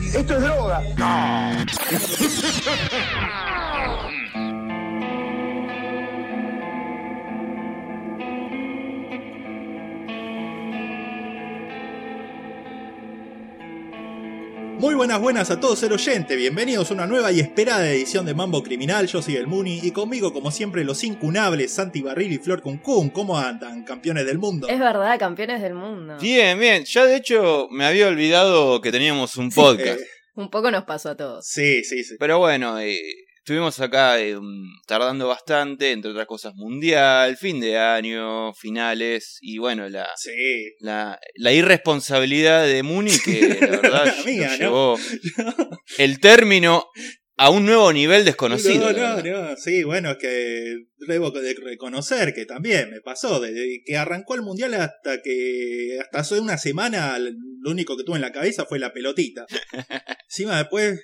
Esto es droga. Muy buenas, buenas a todos el oyente, bienvenidos a una nueva y esperada edición de Mambo Criminal, yo soy el Muni y conmigo como siempre los incunables Santi Barril y Flor Cuncún, ¿cómo andan, campeones del mundo? Es verdad, campeones del mundo. Bien, bien, ya de hecho me había olvidado que teníamos un podcast. Eh, Un poco nos pasó a todos. sí, sí, sí. Pero bueno, eh, estuvimos acá eh, tardando bastante, entre otras cosas mundial, fin de año, finales y bueno, la, Sí. la, la irresponsabilidad de Muni que la verdad La mía, nos ¿no? llevó el término a un nuevo nivel desconocido. No, no, no, sí, bueno, es que debo de reconocer que también me pasó, desde que arrancó el mundial hasta que hasta hace una semana lo único que tuve en la cabeza fue la pelotita. Encima después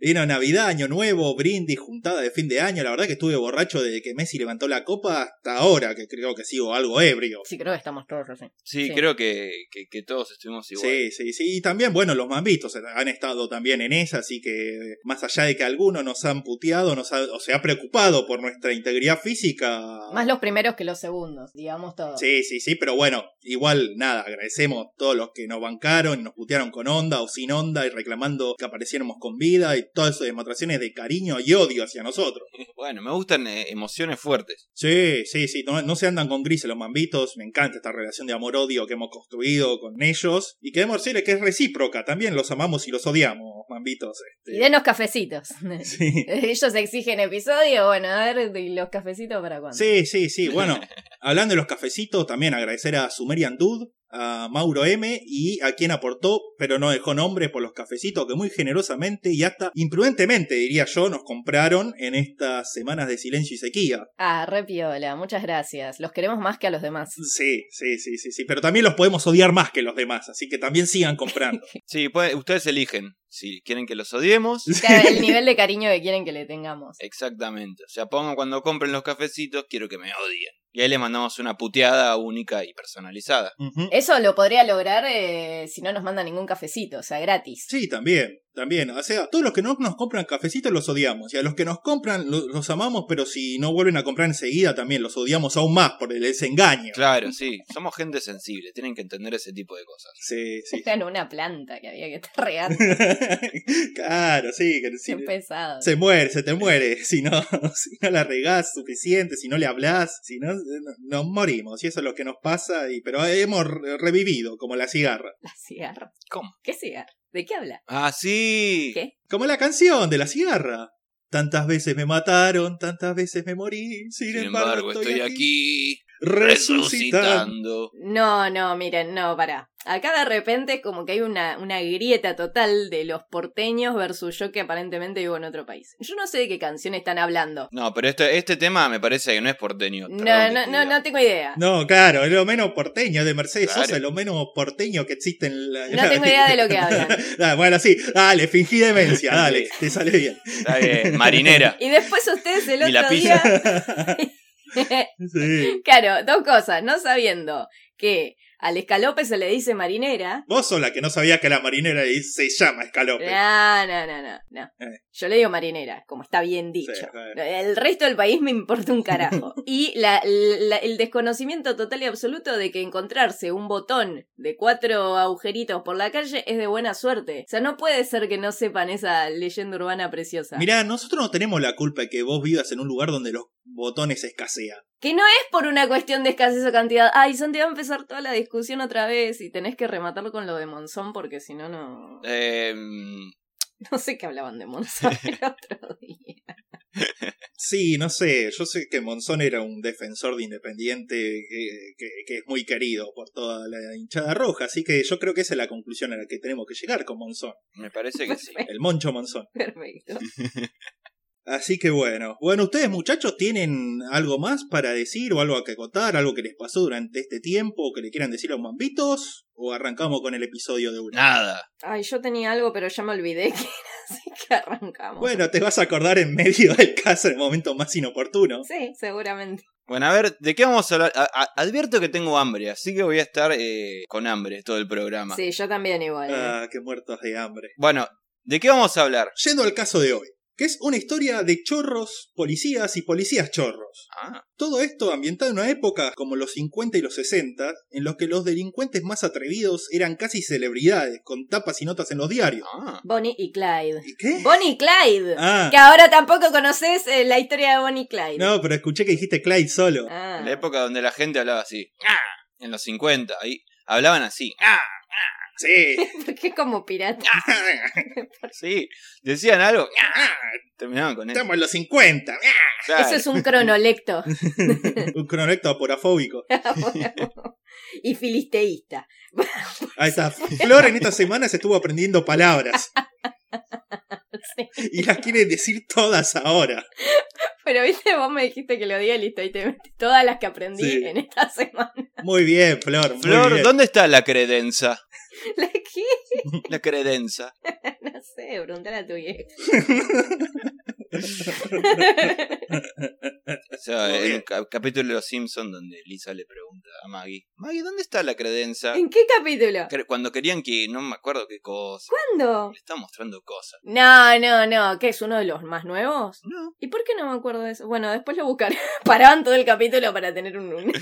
vino Navidad, Año Nuevo, brindis, juntada de fin de año, la verdad que estuve borracho desde que Messi levantó la copa hasta ahora, que creo que sigo algo ebrio. Sí, creo que estamos todos así. Sí, Sí. creo que, que, que todos estuvimos igual. Sí, sí, sí. Y también, bueno, los mambitos han estado también en esa, así que más allá de que algunos nos han puteado, nos ha- o se ha preocupado por nuestra integridad física. Más los primeros que los segundos, digamos todo. Sí, sí, sí, pero bueno, igual nada, agradecemos a todos los que nos bancaron, nos putearon con onda o sin onda y reclamando que apareciéramos con vida y todas esas demostraciones de cariño y odio hacia nosotros. Bueno, me gustan eh, emociones fuertes. Sí, sí, sí, no, no se andan con grises los mambitos, me encanta esta relación de amor-odio que hemos construido con ellos y queremos decirles que es recíproca, también los amamos y los odiamos, mambitos. Y Este. denos cafecitos. Sí. Ellos exigen episodio, bueno, a ver, ¿y los cafecitos para cuándo? Sí, sí, sí. Bueno, hablando de los cafecitos, también agradecer a Sumerian Dude, a Mauro M y a quien aportó, pero no dejó nombre por los cafecitos que muy generosamente y hasta imprudentemente, diría yo, nos compraron en estas semanas de silencio y sequía. Ah, re piola, muchas gracias. Los queremos más que a los demás. Sí, sí, sí, sí, sí. Pero también los podemos odiar más que los demás, así que también sigan comprando. Sí, puede- ustedes eligen si quieren que los odiemos. Claro, el nivel de cariño que quieren que le tengamos. Exactamente. O sea, pongan cuando compren los cafecitos, quiero que me odien. Y ahí le mandamos una puteada única y personalizada. Eso lo podría lograr eh, si no nos manda ningún cafecito, o sea, gratis. Sí, también, también. O sea, todos los que no nos compran cafecitos los odiamos. Y a los que nos compran lo- los amamos, pero si no vuelven a comprar enseguida también los odiamos aún más por el desengaño. Claro, sí. Somos gente sensible. Tienen que entender ese tipo de cosas. Sí, sí. Era una planta que había que estar regando. claro, sí, que si- pesado. se muere, se te muere. Si no, si no la regás suficiente, si no le hablas, si no, no- nos morimos. Y eso es lo que nos pasa, y, pero hemos re- revivido, como la cigarra. La cigarra. ¿Cómo? ¿Qué cigarra? ¿De qué habla? Ah, sí. ¿Qué? Como la canción de la cigarra. Tantas veces me mataron, tantas veces me morí. Sin, Sin embargo, estoy aquí. Resucitando. No, no, miren, no, pará. Acá de repente es como que hay una, una grieta total de los porteños versus yo que aparentemente vivo en otro país. Yo no sé de qué canción están hablando. No, pero este, este tema me parece que no es porteño. No, no, no, no tengo idea. No, claro, es lo menos porteño de Mercedes Claro. Sosa, es lo menos porteño que existe en la. No tengo idea de lo que hablan. Bueno, sí, dale, fingí demencia, dale, te sale bien. Está bien, marinera. Y después ustedes el la otro pizza. día. Sí. claro, dos cosas. No sabiendo que al escalope se le dice marinera. Vos sos la que no sabía que la marinera se llama escalope. No, no, no, no, no. Eh. Yo le digo marinera, como está bien dicho. Sí. El resto del país me importa un carajo. Y la, la- el desconocimiento total y absoluto de que encontrarse un botón de cuatro agujeritos por la calle es de buena suerte. O sea, no puede ser que no sepan esa leyenda urbana preciosa. Mirá, nosotros no tenemos la culpa de que vos vivas en un lugar donde los botones escasean. Que no es por una cuestión de escasez o cantidad. Ay, Santi, va a empezar toda la discusión otra vez y tenés que rematarlo con lo de Monzón porque si no, no... Eh, No sé qué hablaban de Monzón el otro día. Sí, no sé, yo sé que Monzón era un defensor de Independiente que, que- que es muy querido por toda la hinchada roja, así que yo creo que esa es la conclusión a la que tenemos que llegar con Monzón, me parece que sí. el Moncho Monzón. Perfecto. Así que bueno, bueno, ustedes muchachos tienen algo más para decir o algo que contar, algo que les pasó durante este tiempo o que le quieran decir a los mambitos o arrancamos con el episodio de una. Nada. Ay, yo tenía algo, pero ya me olvidé que era, así que arrancamos. Bueno, te vas a acordar en medio del caso en el momento más inoportuno. Sí, seguramente. Bueno, a ver, ¿de qué vamos a hablar? A- a- advierto que tengo hambre, así que voy a estar eh, con hambre todo el programa. Sí, yo también igual. ¿eh? Ah, qué muertos de hambre. Bueno, ¿De qué vamos a hablar? Yendo al caso de hoy, que es una historia de chorros, policías y policías chorros. Ah, Todo esto ambientado en una época como los 50 y los 60, en los que los delincuentes más atrevidos eran casi celebridades, con tapas y notas en los diarios. ah. Bonnie y Clyde. ¿Y qué? Bonnie y Clyde. Ah, Que ahora tampoco conoces eh, la historia de Bonnie y Clyde. no, pero escuché que dijiste Clyde solo. Ah. La época donde la gente hablaba así. Ah, En los 50. Ahí hablaban así. Ah, Sí. Porque es como pirata. Sí. Decían algo. Ah, Terminaban con eso. Estamos en los 50. Claro. Eso es un cronolecto. Un cronolecto aporafóbico. y filisteísta. Ahí está. Flor en esta semana se estuvo aprendiendo palabras. Sí. Y las quiere decir todas ahora. Pero viste, vos me dijiste que lo diga listo. Y te metí todas las que aprendí Sí. en esta semana. Muy bien, Flor. Muy Flor, bien. ¿dónde está la credenza? ¿La qué? La credenza. No sé, preguntar a tu vieja. O sea, en bien. un ca- capítulo de Los Simpsons donde Lisa le pregunta a Maggie, Maggie, ¿dónde está la credenza? ¿En qué capítulo? Que- Cuando querían que, no me acuerdo qué cosa, ¿Cuándo? le está mostrando cosas. No, no, no. ¿Qué es uno de los más nuevos? No. ¿Y por qué no me acuerdo de eso? Bueno, después lo buscaré. Paraban todo el capítulo para tener un, un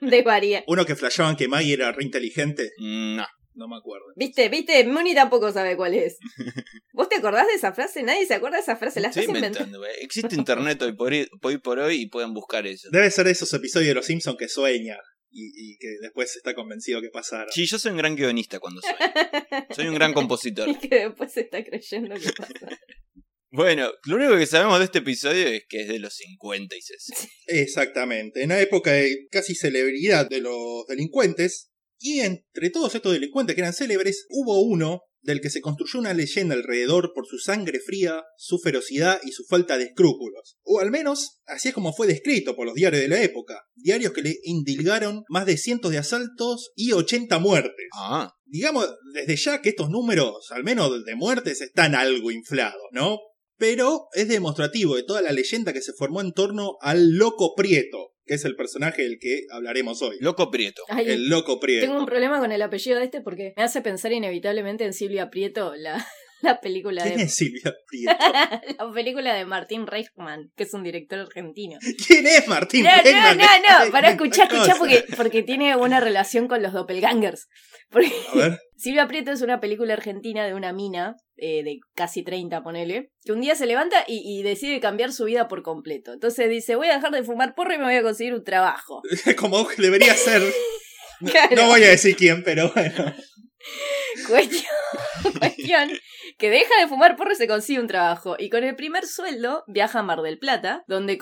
desvaría. Uno que flasheaban que Maggie era re inteligente. No. No me acuerdo. ¿Viste? ¿Viste? Muni tampoco sabe cuál es. ¿Vos te acordás de esa frase? Nadie se acuerda de esa frase. La Estoy estás inventando. inventando. eh. Existe internet hoy por, hoy, hoy por hoy y pueden buscar eso. Debe ser de esos episodios de Los Simpsons que sueña y, y que después está convencido que pasaron. Sí, yo soy un gran guionista cuando soy. Soy un gran compositor. Y que después se está creyendo que pasa. Bueno, lo único que sabemos de este episodio es que es de los 50 y 60. Exactamente. En una época de casi celebridad de los delincuentes. Y entre todos estos delincuentes que eran célebres, hubo uno del que se construyó una leyenda alrededor por su sangre fría, su ferocidad y su falta de escrúpulos. O al menos, así es como fue descrito por los diarios de la época. Diarios que le indilgaron más de cientos de asaltos y 80 muertes. Ah, Digamos desde ya que estos números, al menos de muertes, están algo inflados, ¿no? Pero es demostrativo de toda la leyenda que se formó en torno al Loco Prieto, que es el personaje del que hablaremos hoy. loco prieto. Ay, El Loco Prieto. tengo un problema con el apellido de este porque me hace pensar inevitablemente en Silvia Prieto, la, la película ¿Quién de. es Silvia Prieto? la película de Martín Reichman, que es un director argentino. ¿Quién es Martín No, no, Bregman? no, no, para escuchar, escuchar porque, porque tiene una relación con los doppelgangers. Porque A ver, Silvia Prieto es una película argentina de una mina eh, de casi 30, ponele, que un día se levanta y, y decide cambiar su vida por completo. Entonces dice, voy a dejar de fumar porro y me voy a conseguir un trabajo. como debería ser. No-. No voy a decir quién, pero bueno. Cuestión, cuestión que deja de fumar porro y se consigue un trabajo. Y con el primer sueldo viaja a Mar del Plata, donde,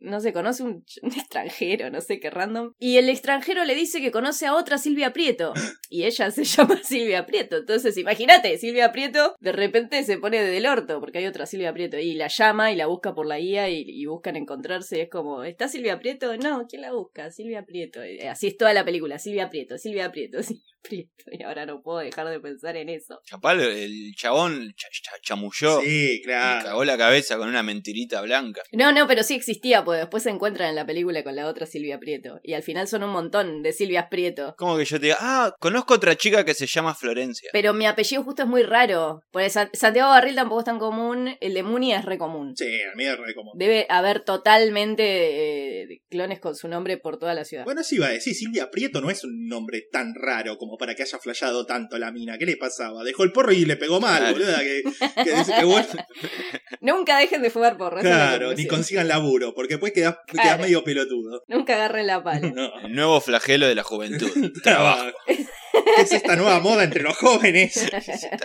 no sé, conoce un, extranjero, no sé qué random. Y el extranjero le dice que conoce a otra Silvia Prieto. Y ella se llama Silvia Prieto. Entonces, imagínate, Silvia Prieto de repente se pone del orto, porque hay otra Silvia Prieto. Y la llama y la busca por la guía y, y buscan encontrarse. Y es como, ¿está Silvia Prieto? No, ¿quién la busca? Silvia Prieto. Así es toda la película, Silvia Prieto, Silvia Prieto, Silvia Prieto. Y ahora no puedo dejar de pensar en eso. Capaz el chabón cha- cha- chamulló. Sí, y claro. cagó la cabeza con una mentirita blanca. No, no, pero sí existía, pues después se encuentran en la película con la otra Silvia Prieto. Y al final son un montón de Silvias Prieto. Como que yo te diga, ah, conozco otra chica que se llama Florencia. Pero mi apellido justo es muy raro. Porque Sa- Santiago Barril tampoco es tan común. El de Muni es re común. Sí, a mí es re común. Debe haber totalmente eh, clones con su nombre por toda la ciudad. Bueno, sí iba a decir, Silvia Prieto no es un nombre tan raro como para que haya flasheado tanto la mina. ¿Qué le pasaba? Dejó el porro y le pegó mal, Claro. boluda. Que, que dice que bueno, Nunca dejen de fumar porro. es claro, ni consigan laburo, porque después quedás, quedás Claro. medio pelotudo. Nunca agarren la pala. No. El nuevo flagelo de la juventud. Trabajo. ¿Qué es esta nueva moda entre los jóvenes?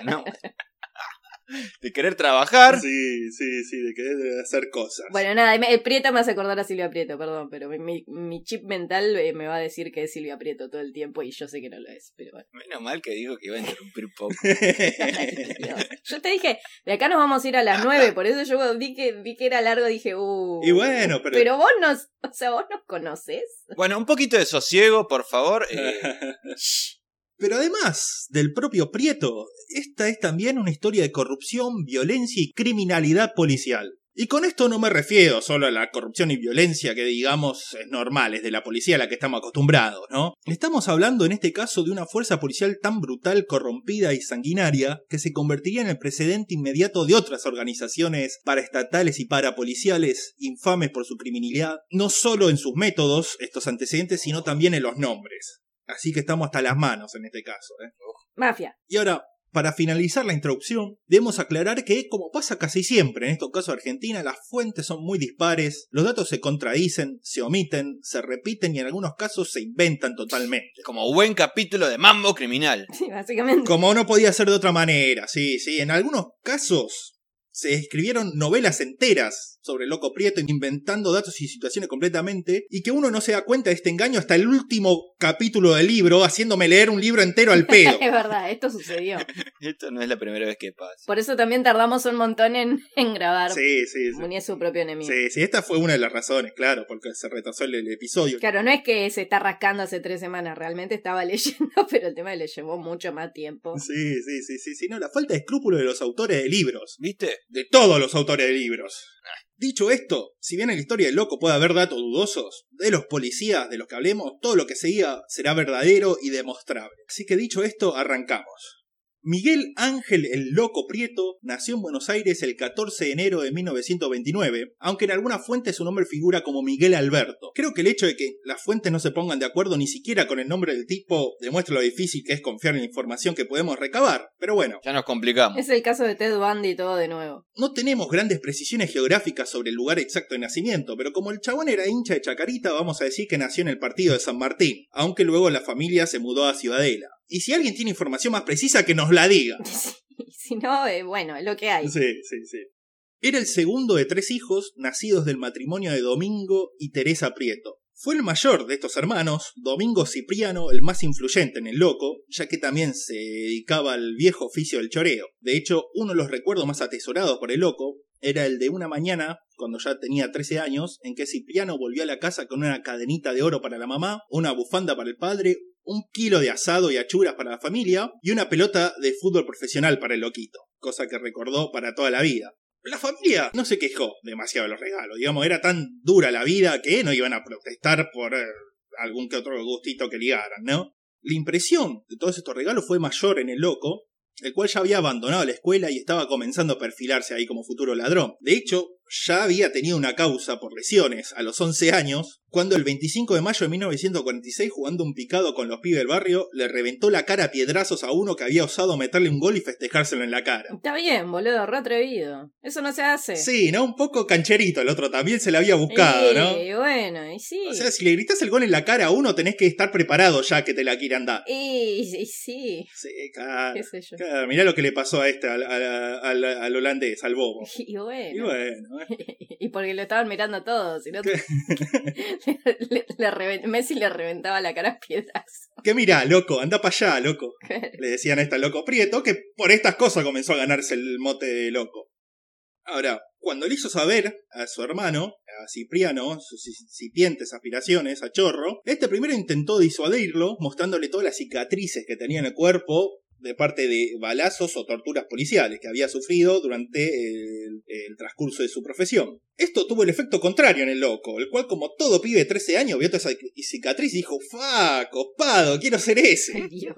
¿no? De querer trabajar. Sí, sí, sí, de querer hacer cosas. Bueno, nada, me- el Prieto me hace acordar a Silvia Prieto, perdón, pero mi, mi- chip mental eh, me va a decir que es Silvia Prieto todo el tiempo y yo sé que no lo es, pero bueno. Menos mal que dijo que iba a interrumpir un poco. Yo te dije, de acá nos vamos a ir a las nueve, por eso yo vi que, vi que era largo, dije, uh. Y bueno, pero- Pero vos nos, o sea, vos nos conocés. Bueno, un poquito de sosiego, por favor. eh, Pero además del propio Prieto, esta es también una historia de corrupción, violencia y criminalidad policial. Y con esto no me refiero solo a la corrupción y violencia que digamos es normal, es de la policía a la que estamos acostumbrados, ¿no? Estamos hablando en este caso de una fuerza policial tan brutal, corrompida y sanguinaria que se convertiría en el precedente inmediato de otras organizaciones paraestatales y parapoliciales infames por su criminalidad, no solo en sus métodos, estos antecedentes, sino también en los nombres. Así que estamos hasta las manos en este caso. ¿eh? Mafia. Y ahora, para finalizar la introducción, debemos aclarar que, como pasa casi siempre en estos casos de Argentina, las fuentes son muy dispares, los datos se contradicen, se omiten, se repiten y en algunos casos se inventan totalmente. Como buen capítulo de Mambo Criminal. Sí, básicamente. Como no podía ser de otra manera, sí, sí. En algunos casos se escribieron novelas enteras sobre el Loco Prieto, inventando datos y situaciones completamente, y que uno no se da cuenta de este engaño hasta el último capítulo del libro, haciéndome leer un libro entero al pedo. es verdad, esto sucedió. Esto no es la primera vez que pasa. Por eso también tardamos un montón en, en grabar. Sí, sí, sí. Es su propio enemigo. Sí, sí, esta fue una de las razones, claro, porque se retrasó el, el episodio. Claro, no es que se está rascando hace tres semanas, realmente estaba leyendo, pero el tema le llevó mucho más tiempo. Sí, sí, sí, sí, sí, no, la falta de escrúpulo de los autores de libros. ¿Viste? De todos los autores de libros. Dicho esto, si bien en la historia del loco puede haber datos dudosos, de los policías de los que hablemos, todo lo que se diga será verdadero y demostrable. Así que dicho esto, arrancamos. Miguel Ángel el Loco Prieto nació en Buenos Aires el 14 de enero de 1929, aunque en algunas fuentes su nombre figura como Miguel Alberto. Creo que el hecho de que las fuentes no se pongan de acuerdo ni siquiera con el nombre del tipo demuestra lo difícil que es confiar en la información que podemos recabar, pero bueno. Ya nos complicamos. Es el caso de Ted Bundy todo de nuevo. No tenemos grandes precisiones geográficas sobre el lugar exacto de nacimiento, pero como el chabón era hincha de Chacarita, vamos a decir que nació en el partido de San Martín, aunque luego la familia se mudó a Ciudadela. Y si alguien tiene información más precisa, que nos la diga. si no, eh, bueno, es lo que hay. Sí, sí, sí. Era el segundo de tres hijos nacidos del matrimonio de Domingo y Teresa Prieto. Fue el mayor de estos hermanos, Domingo Cipriano, el más influyente en el loco, ya que también se dedicaba al viejo oficio del choreo. De hecho, uno de los recuerdos más atesorados por el loco era el de una mañana, cuando ya tenía 13 años, en que Cipriano volvió a la casa con una cadenita de oro para la mamá, una bufanda para el padre, un kilo de asado y achuras para la familia y una pelota de fútbol profesional para el loquito, cosa que recordó para toda la vida. La familia no se quejó demasiado de los regalos, digamos, era tan dura la vida que no iban a protestar por eh, algún que otro gustito que ligaran, ¿no? La impresión de todos estos regalos fue mayor en el loco, el cual ya había abandonado la escuela y estaba comenzando a perfilarse ahí como futuro ladrón. De hecho, ya había tenido una causa por lesiones a los 11 años, cuando el 25 de mayo de 1946, jugando un picado con los pibes del barrio, le reventó la cara a piedrazos a uno que había osado meterle un gol y festejárselo en la cara. Está bien, boludo, re atrevido. Eso no se hace. Sí, ¿no? Un poco cancherito, el otro también se le había buscado, ¿no? Y bueno, y sí. O sea, si le gritas el gol en la cara a uno, tenés que estar preparado ya que te la quieran dar. Y, y sí. Sí, claro. ¿Qué sé yo? claro. Mirá lo que le pasó a este, al, al- al- al holandés, al bobo. Y bueno. Y bueno. Y porque lo estaban mirando todos, si no le- le Messi le reventaba la cara a piedras. que mirá, loco, anda para allá, loco. Le decían a este loco Prieto que por estas cosas comenzó a ganarse el mote de loco. Ahora, cuando le hizo saber a su hermano, a Cipriano, sus incipientes aspiraciones a Chorro, este primero intentó disuadirlo, mostrándole todas las cicatrices que tenía en el cuerpo de parte de balazos o torturas policiales que había sufrido durante el, el transcurso de su profesión. Esto tuvo el efecto contrario en el loco, el cual como todo pibe de 13 años vio toda esa cicatriz y dijo, ¡fa! copado, quiero ser ese! Dios.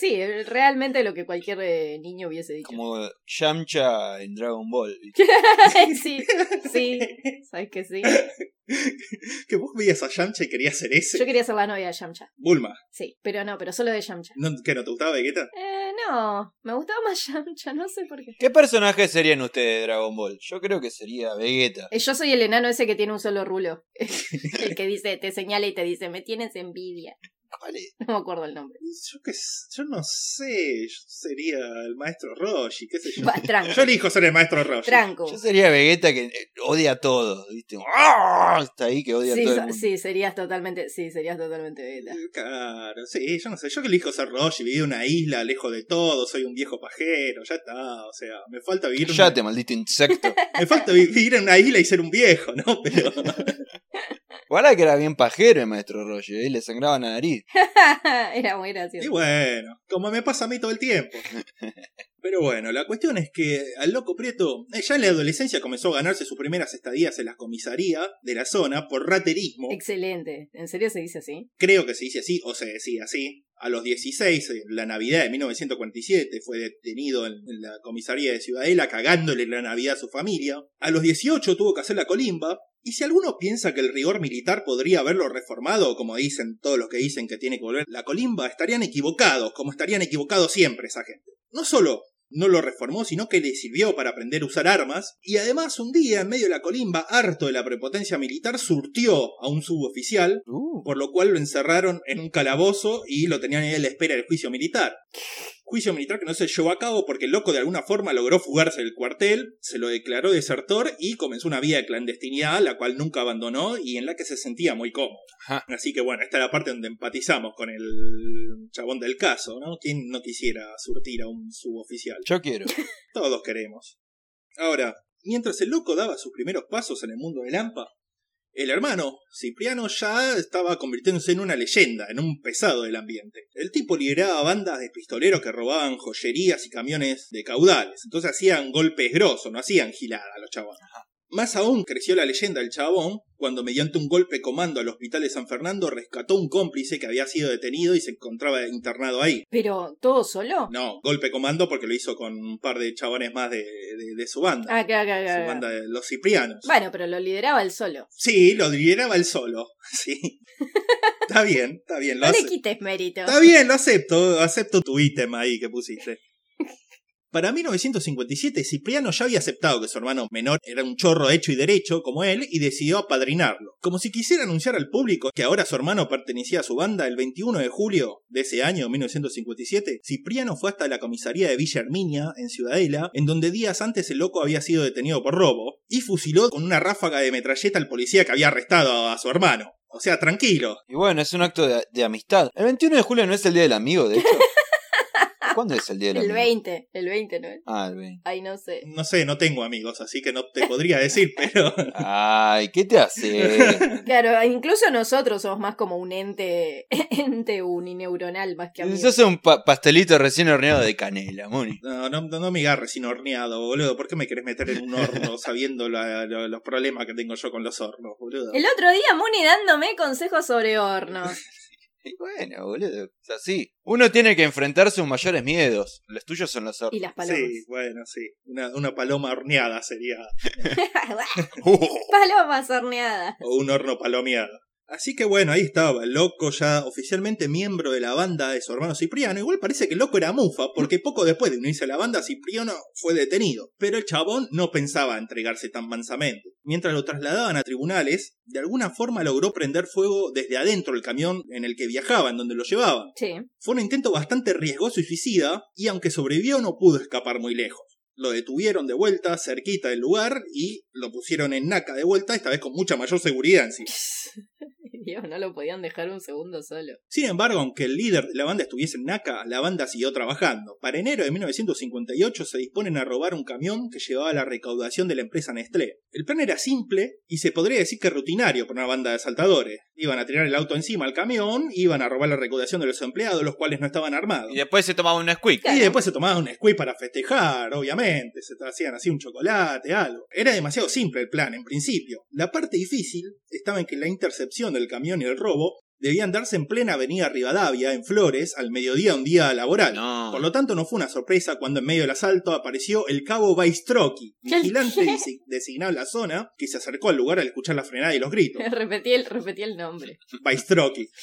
Sí, realmente lo que cualquier eh, niño hubiese dicho. Como Yamcha en Dragon Ball. sí, sí, sabes que sí. que vos veías a Yamcha y querías ser ese. Yo quería ser la novia de Yamcha. Bulma, Sí, pero no, pero solo de Yamcha. ¿no, ¿qué no te gustaba Vegeta? Eh, no, me gustaba más Yamcha, no sé por qué. ¿Qué personajes serían ustedes de Dragon Ball? Yo creo que sería Vegeta. Eh, Yo soy el enano ese que tiene un solo rulo. el que dice, te señala y te dice, me tienes envidia. ¿Cuál es? No me acuerdo el nombre. Yo, qué s- yo no sé, yo sería el maestro Roshi, qué sé yo. Va, tranco. Yo elijo ser el maestro Roshi. Tranco. Yo sería Vegeta que eh, odia a todos, ¿viste? ¡Ah! Está ahí que odia Sí, a todo el so- mundo. sí, serías totalmente, sí, serías totalmente Vegeta. Claro, sí, yo no sé, yo que elijo ser Roshi, vivir en una isla, lejos de todo, soy un viejo pajero, ya está, o sea, me falta vivir en- Cállate, maldito insecto. me falta vi- vivir en una isla y ser un viejo, ¿no? Pero Guarda que era bien pajero el maestro Roger, ¿eh? le sangraba la nariz. Era muy Y gracioso. bueno, como me pasa a mí todo el tiempo. Pero bueno, la cuestión es que al loco Prieto eh, ya en la adolescencia comenzó a ganarse sus primeras estadías en la comisaría de la zona por raterismo. Excelente. ¿En serio se dice así? Creo que se dice así o se decía así. A los 16, en la Navidad de 1947, fue detenido en, en la comisaría de Ciudadela cagándole la Navidad a su familia. A los 18 tuvo que hacer la colimba. Y si alguno piensa que el rigor militar podría haberlo reformado, como dicen todos los que dicen que tiene que volver la colimba, estarían equivocados, como estarían equivocados siempre esa gente. No solo no lo reformó, sino que le sirvió para aprender a usar armas, y además un día, en medio de la colimba, harto de la prepotencia militar, surtió a un suboficial, Uh, por lo cual lo encerraron en un calabozo y lo tenían ahí a la espera del juicio militar. Juicio militar que no se llevó a cabo porque el loco de alguna forma logró fugarse del cuartel, se lo declaró desertor y comenzó una vida de clandestinidad, la cual nunca abandonó y en la que se sentía muy cómodo. Ajá. Así que bueno, esta es la parte donde empatizamos con el chabón del caso, ¿no? ¿Quién no quisiera surtir a un suboficial? Yo quiero. Todos queremos. Ahora, mientras el loco daba sus primeros pasos en el mundo de Lampa, el hermano, Cipriano, ya estaba convirtiéndose en una leyenda, en un pesado del ambiente. El tipo lideraba bandas de pistoleros que robaban joyerías y camiones de caudales, entonces hacían golpes grosos, no hacían gilada los chabones. Más aún creció la leyenda del chabón cuando mediante un golpe comando al hospital de San Fernando rescató un cómplice que había sido detenido y se encontraba internado ahí. ¿Pero todo solo? No, golpe comando porque lo hizo con un par de chabones más de, de- de su banda. Ah, claro, claro, su claro. banda de los ciprianos. Bueno, pero lo lideraba él solo. Sí, lo lideraba él solo. Sí. está bien, está bien. Lo No le quites mérito. Está bien, lo acepto. Acepto tu ítem ahí que pusiste. Para 1957, Cipriano ya había aceptado que su hermano menor era un chorro hecho y derecho como él y decidió apadrinarlo. Como si quisiera anunciar al público que ahora su hermano pertenecía a su banda, el 21 de julio de ese año, 1957, Cipriano fue hasta la comisaría de Villa Herminia, en Ciudadela, en donde días antes el loco había sido detenido por robo, y fusiló con una ráfaga de metralleta al policía que había arrestado a su hermano. O sea, tranquilo. Y bueno, es un acto de, de amistad. El 21 de julio no es el día del amigo, de hecho. ¿Cuándo es el día del El amigo? 20, el 20, ¿no? Ah, el 20. Ay, no sé. No sé, no tengo amigos, así que no te podría decir, pero... Ay, ¿qué te hace? Claro, incluso nosotros somos más como un ente, ente unineuronal más que amigos. Sos un pa- pastelito recién horneado de canela, Moni. No, no, no, no me agarres sin horneado, boludo. ¿Por qué me querés meter en un horno sabiendo la- la- los problemas que tengo yo con los hornos, boludo? El otro día Muni dándome consejos sobre hornos. Y bueno, boludo. Es así. Uno tiene que enfrentarse a sus mayores miedos. Los tuyos son los Y hornos. las palomas. Sí, bueno, sí. Una, una paloma horneada sería. Palomas horneadas. O un horno palomeado. Así que bueno, ahí estaba, el loco ya oficialmente miembro de la banda de su hermano Cipriano. Igual parece que el loco era mufa, porque poco después de unirse a la banda, Cipriano fue detenido. Pero el chabón no pensaba entregarse tan mansamente. Mientras lo trasladaban a tribunales, de alguna forma logró prender fuego desde adentro del camión en el que viajaban, donde lo llevaban. Sí. Fue un intento bastante riesgoso y suicida, y aunque sobrevivió no pudo escapar muy lejos. Lo detuvieron de vuelta, cerquita del lugar, y lo pusieron en naca de vuelta, esta vez con mucha mayor seguridad encima. Dios, no lo podían dejar un segundo solo. Sin embargo, aunque el líder de la banda estuviese en Naka, la banda siguió trabajando. Para enero de 1958 se disponen a robar un camión que llevaba la recaudación de la empresa Nestlé. El plan era simple y se podría decir que rutinario para una banda de asaltadores. Iban a tirar el auto encima al camión, iban a robar la recaudación de los empleados, los cuales no estaban armados. Y después se tomaba un squeak. Claro. Y después se tomaban un squeeze para festejar, obviamente, se hacían así un chocolate, algo. Era demasiado simple el plan, en principio. La parte difícil estaba en que la intercepción del camión y el robo debían darse en plena avenida Rivadavia, en Flores, al mediodía un día laboral. No. Por lo tanto, no fue una sorpresa cuando en medio del asalto apareció el cabo Baistroki, vigilante desi- designado en la zona, que se acercó al lugar al escuchar la frenada y los gritos. repetí, el, repetí el nombre. Baistroki.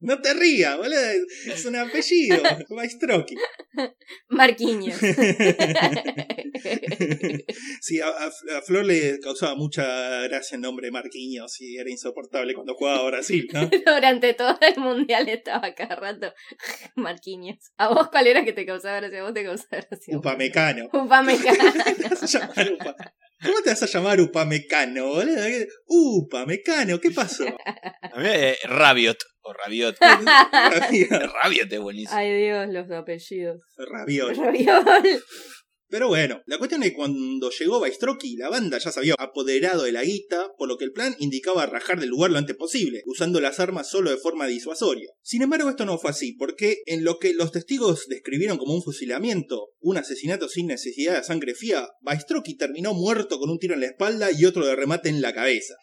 no te rías, boludo. Es un apellido. Baistroki. Marquiños. Sí, a, Flor le causaba mucha gracia el nombre Marquinhos y era insoportable cuando jugaba a Brasil, ¿no? Durante todo el mundial estaba cada rato Marquinhos. ¿A vos cuál era que te causaba gracia? ¿A vos te causaba gracia? Upamecano. Upamecano. ¿Cómo te vas a llamar Upamecano, boludo? Upamecano, ¿qué pasó? A mí, eh, Rabiot. O Rabiot. Rabiol. Rabiot es buenísimo. Ay Dios, los apellidos. Rabiol. Raviol. Pero bueno, la cuestión es que cuando llegó Baistroki, la banda ya se había apoderado de la guita, por lo que el plan indicaba rajar del lugar lo antes posible, usando las armas solo de forma disuasoria. Sin embargo, esto no fue así, porque en lo que los testigos describieron como un fusilamiento, un asesinato sin necesidad de sangre fría, Baistroki terminó muerto con un tiro en la espalda y otro de remate en la cabeza.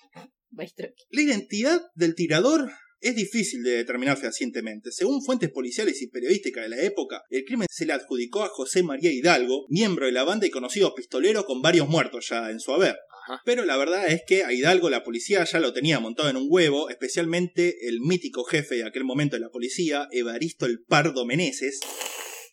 La identidad del tirador es difícil de determinar fehacientemente. Según fuentes policiales y periodísticas de la época, el crimen se le adjudicó a José María Hidalgo, miembro de la banda y conocido pistolero con varios muertos ya en su haber. Ajá. Pero la verdad es que a Hidalgo la policía ya lo tenía montado en un huevo, especialmente el mítico jefe de aquel momento de la policía, Evaristo el Pardo Meneses,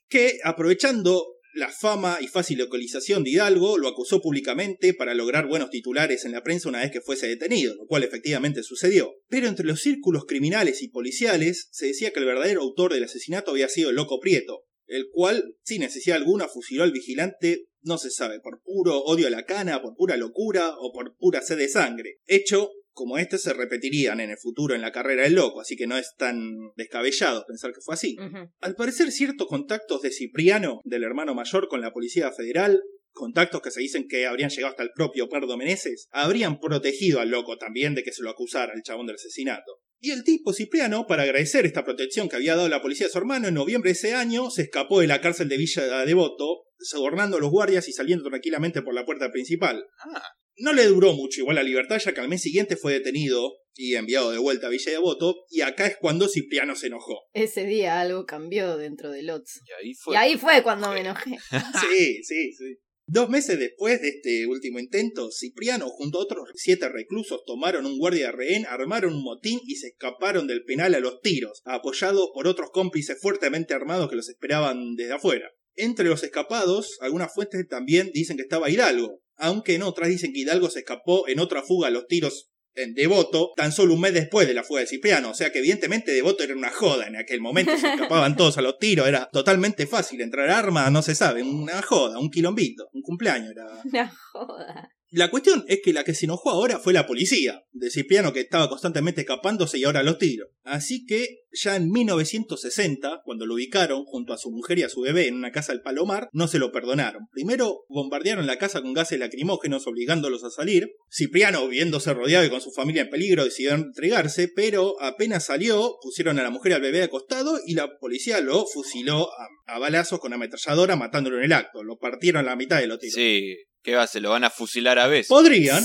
que aprovechando la fama y fácil localización de Hidalgo lo acusó públicamente para lograr buenos titulares en la prensa una vez que fuese detenido, lo cual efectivamente sucedió. Pero entre los círculos criminales y policiales se decía que el verdadero autor del asesinato había sido el Loco Prieto, el cual, sin necesidad alguna, fusiló al vigilante, no se sabe, por puro odio a la cana, por pura locura o por pura sed de sangre. Hecho como este se repetirían en el futuro en la carrera del loco, así que no es tan descabellado pensar que fue así. Al parecer, ciertos contactos de Cipriano, del hermano mayor, con la Policía Federal, contactos que se dicen que habrían llegado hasta el propio Pardo Meneses, habrían protegido al loco también de que se lo acusara el chabón del asesinato. Y el tipo Cipriano, para agradecer esta protección que había dado la policía a su hermano en noviembre de ese año, se escapó de la cárcel de Villa Devoto, sobornando a los guardias y saliendo tranquilamente por la puerta principal. Ah. No le duró mucho igual la libertad, ya que al mes siguiente fue detenido y enviado de vuelta a Villa Devoto, y acá es cuando Cipriano se enojó. Ese día algo cambió dentro de Lotz. Y ahí fue. Y ahí fue cuando me enojé. Sí, sí, sí. Dos meses después de este último intento, Cipriano junto a otros siete reclusos tomaron un guardia de rehén, armaron un motín y se escaparon del penal a los tiros, apoyados por otros cómplices fuertemente armados que los esperaban desde afuera. Entre los escapados, algunas fuentes también dicen que estaba Hidalgo, aunque en otras dicen que Hidalgo se escapó en otra fuga a los tiros en Devoto, tan solo un mes después de la fuga de Cipriano, o sea que evidentemente Devoto era una joda en aquel momento, se escapaban todos a los tiros, era totalmente fácil, entrar arma, no se sabe, una joda, un quilombito, un cumpleaños era... Una joda. La cuestión es que la que se enojó ahora fue la policía, de Cipriano que estaba constantemente escapándose y ahora los tiros. Así que ya en 1960, cuando lo ubicaron junto a su mujer y a su bebé en una casa del Palomar, no se lo perdonaron. Primero bombardearon la casa con gases lacrimógenos obligándolos a salir. Cipriano, viéndose rodeado y con su familia en peligro, decidió entregarse, pero apenas salió, pusieron a la mujer y al bebé acostado y la policía lo fusiló a, a balazos con ametralladora matándolo en el acto. Lo partieron a la mitad de los tiros. Sí, ¿qué va? Se lo van a fusilar a veces. Podrían,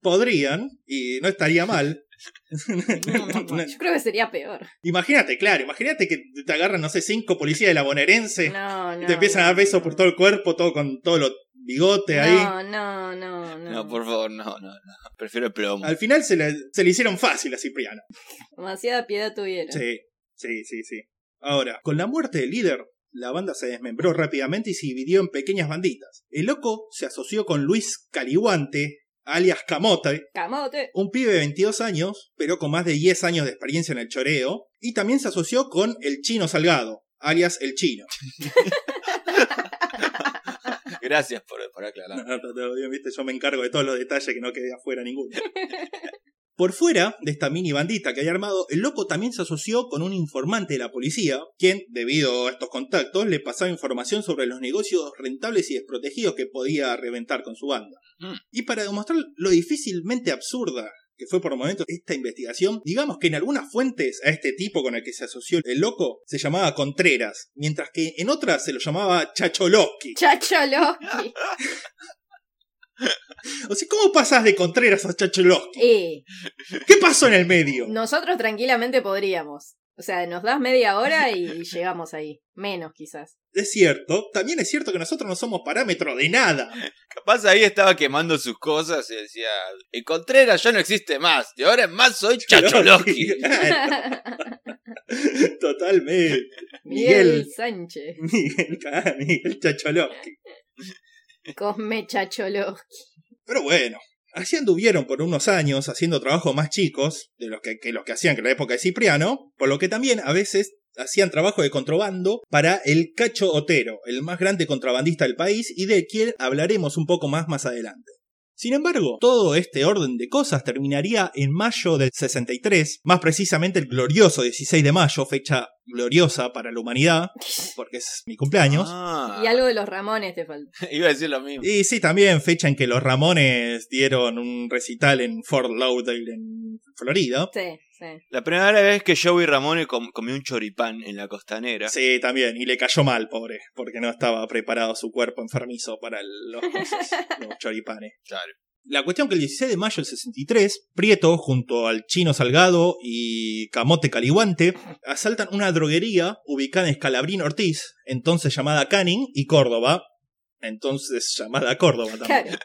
podrían, y no estaría mal. Yo creo que sería peor. imagínate, claro, imagínate que te agarran, no sé, cinco policías de la bonaerense No, no. y te empiezan a dar no, besos no. por todo el cuerpo, todo con todos los bigotes ahí. No, no, no, no. No, por favor, no, no, no. Prefiero el plomo. Al final se le, se le hicieron fácil a Cipriano. Demasiada piedad tuvieron. Sí, sí, sí, sí. Ahora, con la muerte del líder, la banda se desmembró rápidamente y se dividió en pequeñas banditas. El loco se asoció con Luis Caliguante, alias Camote, Camote. un pibe de 22 años, pero con más de 10 años de experiencia en el choreo, y también se asoció con el Chino Salgado, alias el Chino. Gracias por, por aclarar. No. Yo me encargo de todos los detalles que no quede afuera ninguno. Por fuera de esta mini bandita que había armado, el loco también se asoció con un informante de la policía, quien, debido a estos contactos, le pasaba información sobre los negocios rentables y desprotegidos que podía reventar con su banda. Mm. Y para demostrar lo difícilmente absurda que fue por momentos esta investigación, digamos que en algunas fuentes a este tipo con el que se asoció el loco se llamaba Contreras, mientras que en otras se lo llamaba Chacholowski. Chacho Loki. O sea, ¿cómo pasas de Contreras a Chacholowski? Eh, ¿Qué pasó en el medio? nosotros tranquilamente podríamos. O sea, nos das media hora y llegamos ahí. Menos quizás. Es cierto, también es cierto que nosotros no somos parámetro de nada. Capaz ahí estaba quemando sus cosas y decía, el Contreras ya no existe más, y ahora es más soy Chacholowski. Totalmente. Miguel Miguel. Sánchez. Miguel, ah, Miguel Chacholowski. Cosme Chacho Loki. Pero bueno, así anduvieron por unos años haciendo trabajos más chicos de los que, que los que hacían en la época de Cipriano, por lo que también a veces hacían trabajo de contrabando para el Cacho Otero, el más grande contrabandista del país y de quien hablaremos un poco más más adelante. Sin embargo, todo este orden de cosas terminaría en mayo del 63, más precisamente el glorioso 16 de mayo, fecha gloriosa para la humanidad, porque es mi cumpleaños. Ah, Y algo de los Ramones te falta. Iba a decir lo mismo. Y sí, también fecha en que los Ramones dieron un recital en Fort Lauderdale, en Florida. Sí, sí. La primera vez que Joey Ramone com- comió un choripán en la costanera. Sí, también, y le cayó mal, pobre, porque no estaba preparado su cuerpo enfermizo para los, cosas, los choripanes. Claro. La cuestión que el 16 de mayo del 63, Prieto, junto al Chino Salgado y Camote Caliguante, asaltan una droguería ubicada en Escalabrín Ortiz, entonces llamada Canning, y Córdoba, entonces llamada Córdoba también. Claro.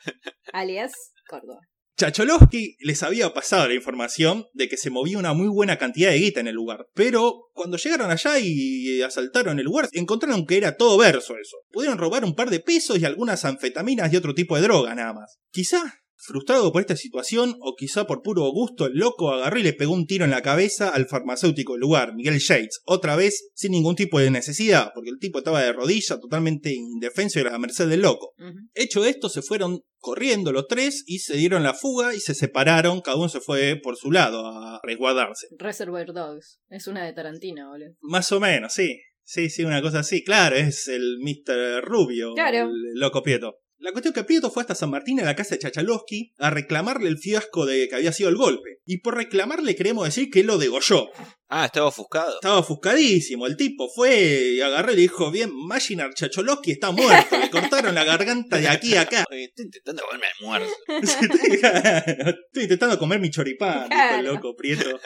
Alias Córdoba. Chacholowski les había pasado la información de que se movía una muy buena cantidad de guita en el lugar, pero cuando llegaron allá y asaltaron el lugar, encontraron que era todo verso eso. Pudieron robar un par de pesos y algunas anfetaminas y otro tipo de droga nada más. Quizá, frustrado por esta situación, o quizá por puro gusto, el loco agarró y le pegó un tiro en la cabeza al farmacéutico del lugar, Miguel Shades, otra vez sin ningún tipo de necesidad, porque el tipo estaba de rodilla, totalmente indefenso y a la merced del loco. Hecho esto, se fueron corriendo los tres y se dieron la fuga y se separaron, cada uno se fue por su lado a resguardarse. Reservoir Dogs. Es una de Tarantino, boludo. Más o menos, sí. Sí, sí, una cosa así. Claro, es el Mr. Rubio, Claro. el loco Prieto. La cuestión es que Prieto fue hasta San Martín a la casa de Chachalowski a reclamarle el fiasco de que había sido el golpe. Y por reclamarle queremos decir que lo degolló. Ah, estaba ofuscado. Estaba ofuscadísimo. El tipo fue y agarró y le dijo, bien, Maginar Chachalowski está muerto. Le cortaron la garganta de aquí a acá. Estoy intentando comerme almuerzo. Estoy intentando comer mi choripán, dijo el loco Prieto.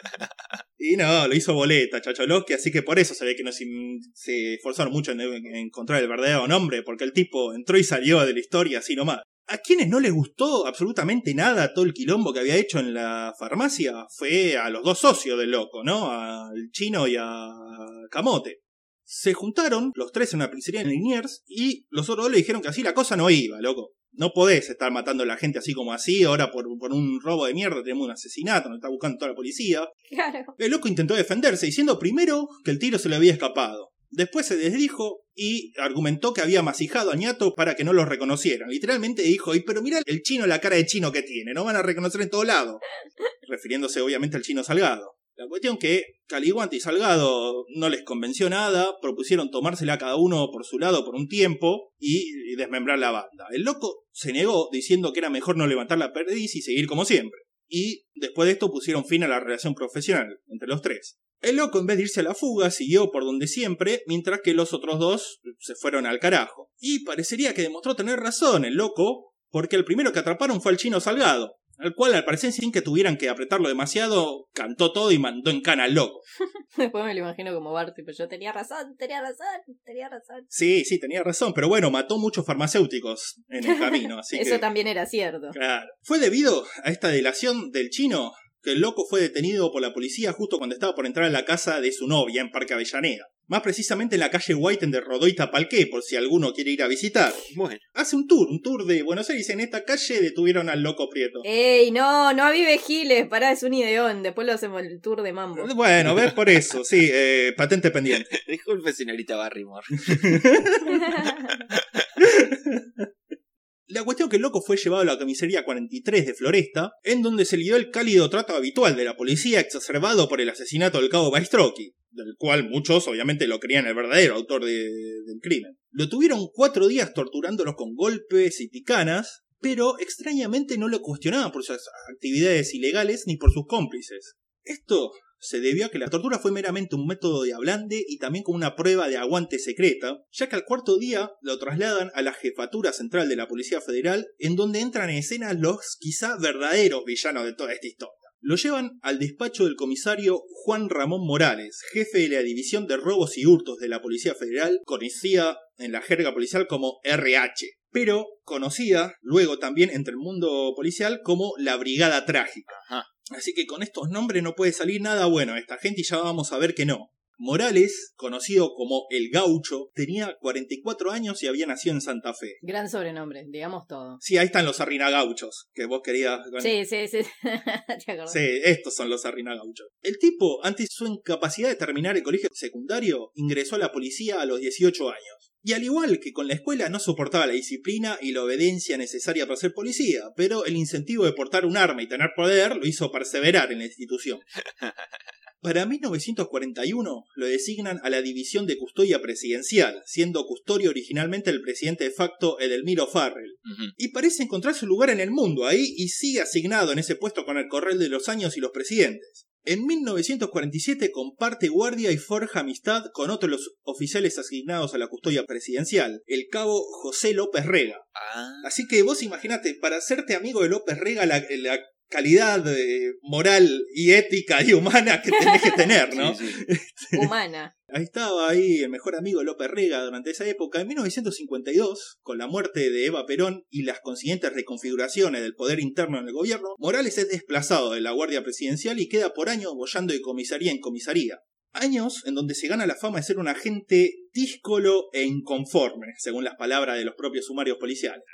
Y no, lo hizo boleta, Chacholowski, así que por eso se ve que no se, esforzaron mucho en, en encontrar el verdadero nombre, porque el tipo entró y salió de la historia así nomás. A quienes no les gustó absolutamente nada todo el quilombo que había hecho en la farmacia fue a los dos socios del loco, ¿no? Al chino y a Camote. Se juntaron los tres en una pizzería en Liniers y los otros dos le dijeron que así la cosa no iba, loco. No podés estar matando a la gente así como así, ahora por, por un robo de mierda tenemos un asesinato, nos está buscando toda la policía. Claro. El loco intentó defenderse, diciendo primero que el tiro se le había escapado. Después se desdijo y argumentó que había masijado a Ñato para que no lo reconocieran. Literalmente dijo, y pero mira el chino la cara de chino que tiene, no van a reconocer en todo lado. Refiriéndose obviamente al chino Salgado. La cuestión que Caliguante y Salgado no les convenció nada, propusieron tomársela cada uno por su lado por un tiempo y, y desmembrar la banda. El loco se negó diciendo que era mejor no levantar la perdiz y seguir como siempre. Y después de esto pusieron fin a la relación profesional entre los tres. El loco, en vez de irse a la fuga, siguió por donde siempre, mientras que los otros dos se fueron al carajo. Y parecería que demostró tener razón el loco, porque el primero que atraparon fue al chino Salgado, al cual al parecer sin que tuvieran que apretarlo demasiado, cantó todo y mandó en cana al loco. Después me lo imagino como Barty, pero yo tenía razón, tenía razón, tenía razón. Sí, sí, tenía razón, pero bueno, mató muchos farmacéuticos en el camino, así Eso que... también era cierto. Claro. Fue debido a esta delación del chino que el loco fue detenido por la policía justo cuando estaba por entrar a la casa de su novia en Parque Avellaneda. Más precisamente en la calle Whiten de Rodó y Tapalqué, por si alguno quiere ir a visitar. Bueno, Hace un tour, un tour de Buenos Aires. En esta calle detuvieron al loco Prieto. Ey, no, no avive Giles, pará, es un ideón. Después lo hacemos el tour de mambo. Bueno, ves por eso, sí, eh, patente pendiente. disculpe, señorita Barrymore. La cuestión que el loco fue llevado a la comisaría 43 de Floresta, en donde se le dio el cálido trato habitual de la policía exacerbado por el asesinato del cabo Baistrocchi, del cual muchos obviamente lo creían el verdadero autor de- del crimen. Lo tuvieron cuatro días torturándolos con golpes y picanas, pero extrañamente no lo cuestionaban por sus actividades ilegales ni por sus cómplices. Esto se debió a que la tortura fue meramente un método de ablande y también como una prueba de aguante secreta, ya que al cuarto día lo trasladan a la jefatura central de la Policía Federal, en donde entran en escena los quizá verdaderos villanos de toda esta historia. Lo llevan al despacho del comisario Juan Ramón Morales, jefe de la División de Robos y Hurtos de la Policía Federal, conocida en la jerga policial como RH, pero conocida luego también entre el mundo policial como la Brigada Trágica. Así que con estos nombres no puede salir nada bueno a esta gente y ya vamos a ver que no. Morales, conocido como El Gaucho, tenía 44 años y había nacido en Santa Fe. Gran sobrenombre, digamos todo. Sí, ahí están los arrinagauchos, que vos querías... con- Sí, sí, sí. ¿Te acordás? Sí, estos son los arrinagauchos. El tipo, ante su incapacidad de terminar el colegio secundario, ingresó a la policía a los 18 años. Y al igual que con la escuela no soportaba la disciplina y la obediencia necesaria para ser policía, pero el incentivo de portar un arma y tener poder lo hizo perseverar en la institución. Para 1941 lo designan a la División de Custodia Presidencial, siendo custodio originalmente el presidente de facto Edelmiro Farrell. Y parece encontrar su lugar en el mundo ahí y sigue asignado en ese puesto con el correl de los años y los presidentes. En 1947 comparte guardia y forja amistad con otros de los oficiales asignados a la custodia presidencial, el cabo José López Rega. Ah, Así que vos imaginate, para hacerte amigo de López Rega, la, la calidad eh, moral y ética y humana que tenés que tener, ¿no? sí, sí. Humana. Ahí estaba ahí el mejor amigo de López Rega durante esa época. En 1952, con la muerte de Eva Perón y las consiguientes reconfiguraciones del poder interno en el gobierno, Morales es desplazado de la Guardia Presidencial y queda por años bollando de comisaría en comisaría. Años en donde se gana la fama de ser un agente díscolo e inconforme, según las palabras de los propios sumarios policiales.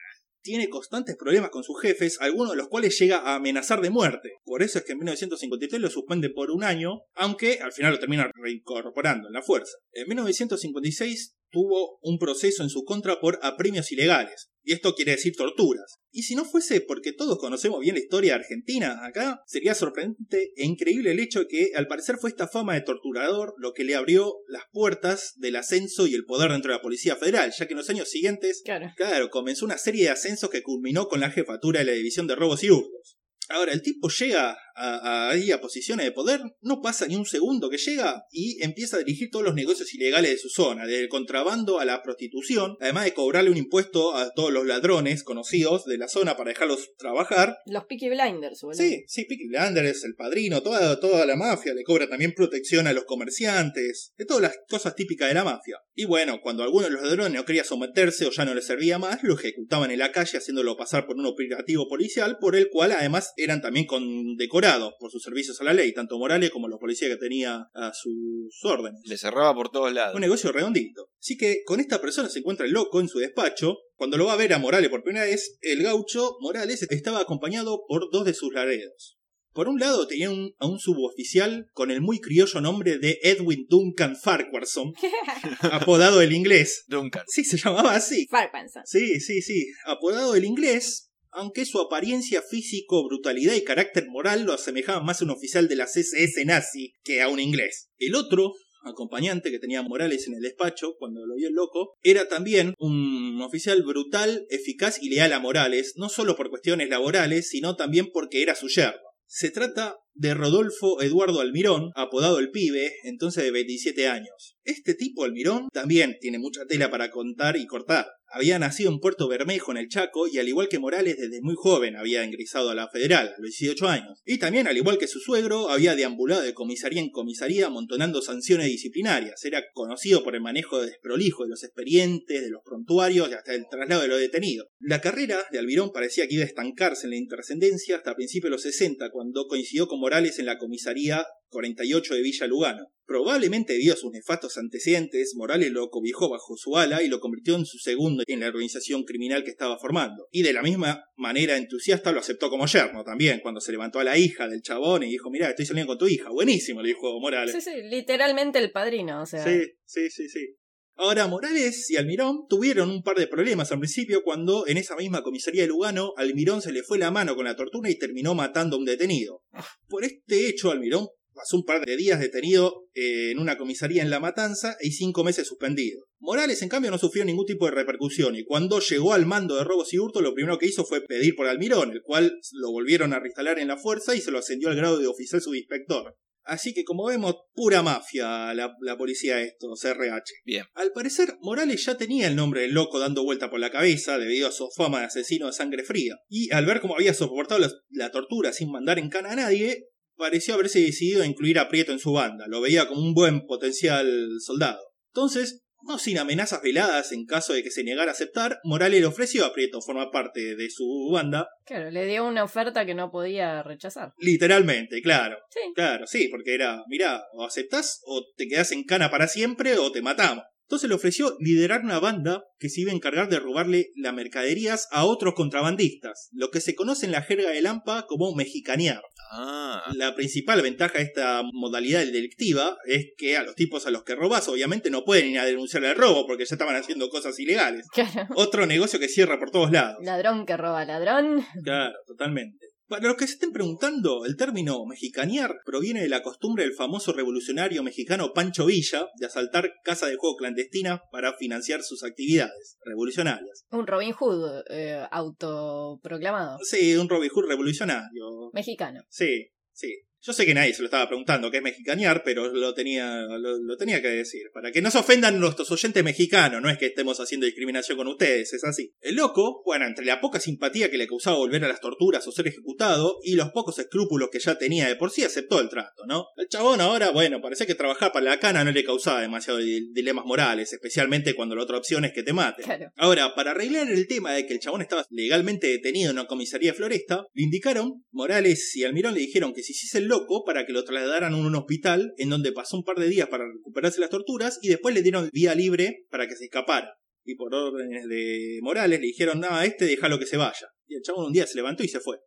Tiene constantes problemas con sus jefes, algunos de los cuales llega a amenazar de muerte. Por eso es que en 1953 lo suspende por un año, aunque al final lo termina reincorporando en la fuerza. En 1956 tuvo un proceso en su contra por apremios ilegales. Y esto quiere decir torturas. Y si no fuese porque todos conocemos bien la historia de Argentina acá, sería sorprendente e increíble el hecho de que al parecer fue esta fama de torturador lo que le abrió las puertas del ascenso y el poder dentro de la Policía Federal, ya que en los años siguientes Claro. Claro, comenzó una serie de ascensos que culminó con la jefatura de la división de robos y hurtos. Ahora, el tipo llega a, a- ahí a posiciones de poder, no pasa ni un segundo que llega y empieza a dirigir todos los negocios ilegales de su zona, desde el contrabando a la prostitución, además de cobrarle un impuesto a todos los ladrones conocidos de la zona para dejarlos trabajar. Los Peaky Blinders, boludo. Sí, sí, Peaky Blinders, el padrino, toda, toda la mafia, le cobra también protección a los comerciantes, de todas las cosas típicas de la mafia. Y bueno, cuando alguno de los ladrones no quería someterse o ya no le servía más, lo ejecutaban en la calle haciéndolo pasar por un operativo policial, por el cual además eran también condecorados por sus servicios a la ley, tanto Morales como los policías que tenía a sus órdenes. Le cerraba por todos lados. Un negocio redondito. Así que con esta persona se encuentra el loco en su despacho. Cuando lo va a ver a Morales por primera vez, el gaucho Morales estaba acompañado por dos de sus laredos. Por un lado tenía un- a un suboficial con el muy criollo nombre de Edwin Duncan Farquharson, apodado el inglés. Duncan. Sí, se llamaba así. Farpanza. Sí, sí, sí. Apodado el inglés, aunque su apariencia físico, brutalidad y carácter moral lo asemejaban más a un oficial de la CSS nazi que a un inglés. El otro, acompañante que tenía Morales en el despacho cuando lo vio el loco, era también un oficial brutal, eficaz y leal a Morales, no solo por cuestiones laborales, sino también porque era su yerno. Se trata de Rodolfo Eduardo Almirón, apodado el pibe, entonces de 27 años. Este tipo Almirón también tiene mucha tela para contar y cortar. Había nacido en Puerto Bermejo, en el Chaco, y al igual que Morales, desde muy joven había ingresado a la federal, a los 18 años. Y también, al igual que su suegro, había deambulado de comisaría en comisaría amontonando sanciones disciplinarias. Era conocido por el manejo desprolijo de los expedientes, de los prontuarios y hasta el traslado de los detenidos. La carrera de Almirón parecía que iba a estancarse en la intrascendencia hasta principios de los 60, cuando coincidió con Morales en la comisaría 48 de Villa Lugano. Probablemente debido a sus nefastos antecedentes, Morales lo cobijó bajo su ala y lo convirtió en su segundo en la organización criminal que estaba formando. Y de la misma manera entusiasta lo aceptó como yerno también, cuando se levantó a la hija del chabón y dijo, mira, estoy saliendo con tu hija. Buenísimo, le dijo Morales. Sí, sí, literalmente el padrino, o sea. Sí, sí, sí, sí. Ahora, Morales y Almirón tuvieron un par de problemas al principio cuando en esa misma comisaría de Lugano Almirón se le fue la mano con la tortura y terminó matando a un detenido. Por este hecho, Almirón pasó un par de días detenido eh, en una comisaría en La Matanza y cinco meses suspendido. Morales, en cambio, no sufrió ningún tipo de repercusión y cuando llegó al mando de robos y hurtos, lo primero que hizo fue pedir por Almirón, el cual lo volvieron a reinstalar en la fuerza y se lo ascendió al grado de oficial subinspector. Así que, como vemos, pura mafia la, la policía estos, RH. Bien. Al parecer, Morales ya tenía el nombre del loco dando vuelta por la cabeza debido a su fama de asesino de sangre fría. Y al ver cómo había soportado la, la tortura sin mandar en cana a nadie, pareció haberse decidido a incluir a Prieto en su banda. Lo veía como un buen potencial soldado. Entonces, no sin amenazas veladas en caso de que se negara a aceptar, Morales le ofreció a Prieto formar parte de su banda. Claro, le dio una oferta que no podía rechazar. Literalmente, claro. Sí. Claro, sí, porque era, mirá, o aceptás o te quedás en cana para siempre o te matamos. Entonces le ofreció liderar una banda que se iba a encargar de robarle las mercaderías a otros contrabandistas, lo que se conoce en la jerga de Lampa como mexicanear. Ah, La principal ventaja de esta modalidad delictiva es que a los tipos a los que robas obviamente no pueden ir a denunciar el robo porque ya estaban haciendo cosas ilegales. Claro. Otro negocio que cierra por todos lados. Ladrón que roba ladrón. Claro, totalmente. Para los que se estén preguntando, el término mexicanear proviene de la costumbre del famoso revolucionario mexicano Pancho Villa de asaltar casas de juego clandestinas para financiar sus actividades revolucionarias. Un Robin Hood eh, autoproclamado. Sí, un Robin Hood revolucionario. Mexicano. Sí, sí. Yo sé que nadie se lo estaba preguntando qué es mexicanear, pero lo tenía, lo, lo, tenía que decir. Para que no se ofendan nuestros oyentes mexicanos, no es que estemos haciendo discriminación con ustedes, es así. El loco, bueno, entre la poca simpatía que le causaba volver a las torturas o ser ejecutado, y los pocos escrúpulos que ya tenía de por sí, aceptó el trato, ¿no? El chabón ahora, bueno, parecía que trabajar para la cana no le causaba demasiados dilemas morales, especialmente cuando la otra opción es que te mate. Claro. Ahora, para arreglar el tema de que el chabón estaba legalmente detenido en una comisaría de Floresta, le indicaron, Morales y Almirón le dijeron que si hiciese el para que lo trasladaran a un hospital en donde pasó un par de días para recuperarse las torturas y después le dieron vía libre para que se escapara. Y por órdenes de Morales le dijeron, nada, a este déjalo que se vaya. Y el chabón un día se levantó y se fue.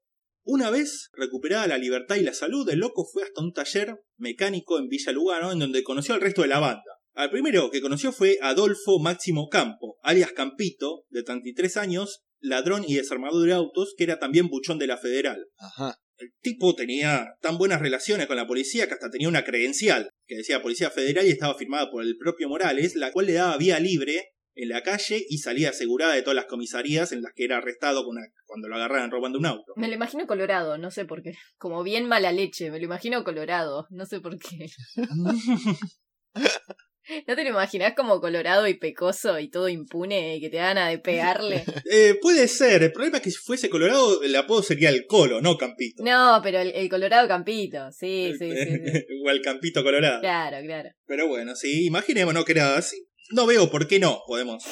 Una vez recuperada la libertad y la salud, el loco fue hasta un taller mecánico en Villa Lugano, en donde conoció al resto de la banda. Al primero que conoció fue Adolfo Máximo Campo, alias Campito, de 33 años, ladrón y desarmador de autos, que era también buchón de la Federal. Ajá. El tipo tenía tan buenas relaciones con la policía que hasta tenía una credencial que decía Policía Federal y estaba firmada por el propio Morales, la cual le daba vía libre en la calle y salía asegurada de todas las comisarías en las que era arrestado con una- cuando lo agarraran robando un auto. Me lo imagino colorado, no sé por qué. Como bien mala leche, me lo imagino colorado, no sé por qué. ¿No te lo imaginás como colorado y pecoso y todo impune y que te dan a de pegarle? Eh, puede ser, el problema es que si fuese Colorado el apodo sería el Colo, no Campito. No, pero el, el colorado campito, sí, sí, sí. sí. o el Campito Colorado. Claro, claro. Pero bueno, sí, imaginémonos que era así. No veo por qué no, podemos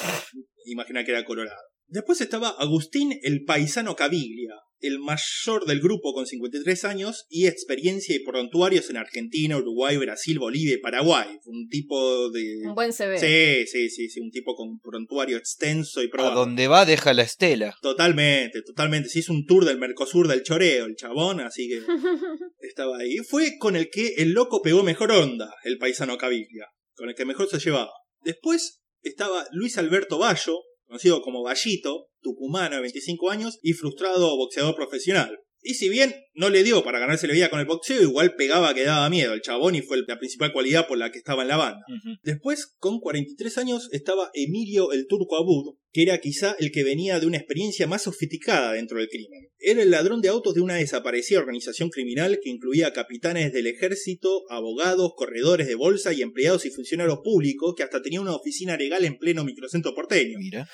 imaginar que era Colorado. Después estaba Agustín el Paisano Caviglia, el mayor del grupo con 53 años y experiencia y prontuarios en Argentina, Uruguay, Brasil, Bolivia y Paraguay. Un tipo de... Un buen CV. Sí, sí, sí, sí, un tipo con prontuario extenso y A probado. donde va deja la estela. Totalmente, totalmente. Se hizo un tour del Mercosur del Choreo, el chabón, así que estaba ahí. Fue con el que el loco pegó mejor onda, el paisano Caviglia, con el que mejor se llevaba. Después estaba Luis Alberto Bayo, conocido como Vallito, tucumano de 25 años y frustrado boxeador profesional. Y si bien no le dio para ganarse la vida con el boxeo, igual pegaba que daba miedo el chabón y fue la principal cualidad por la que estaba en la banda. Después, con 43 años, estaba Emilio el Turco Abud, que era quizá el que venía de una experiencia más sofisticada dentro del crimen. Era el ladrón de autos de una desaparecida organización criminal que incluía capitanes del ejército, abogados, corredores de bolsa y empleados y funcionarios públicos que hasta tenía una oficina legal en pleno microcentro porteño. Mira.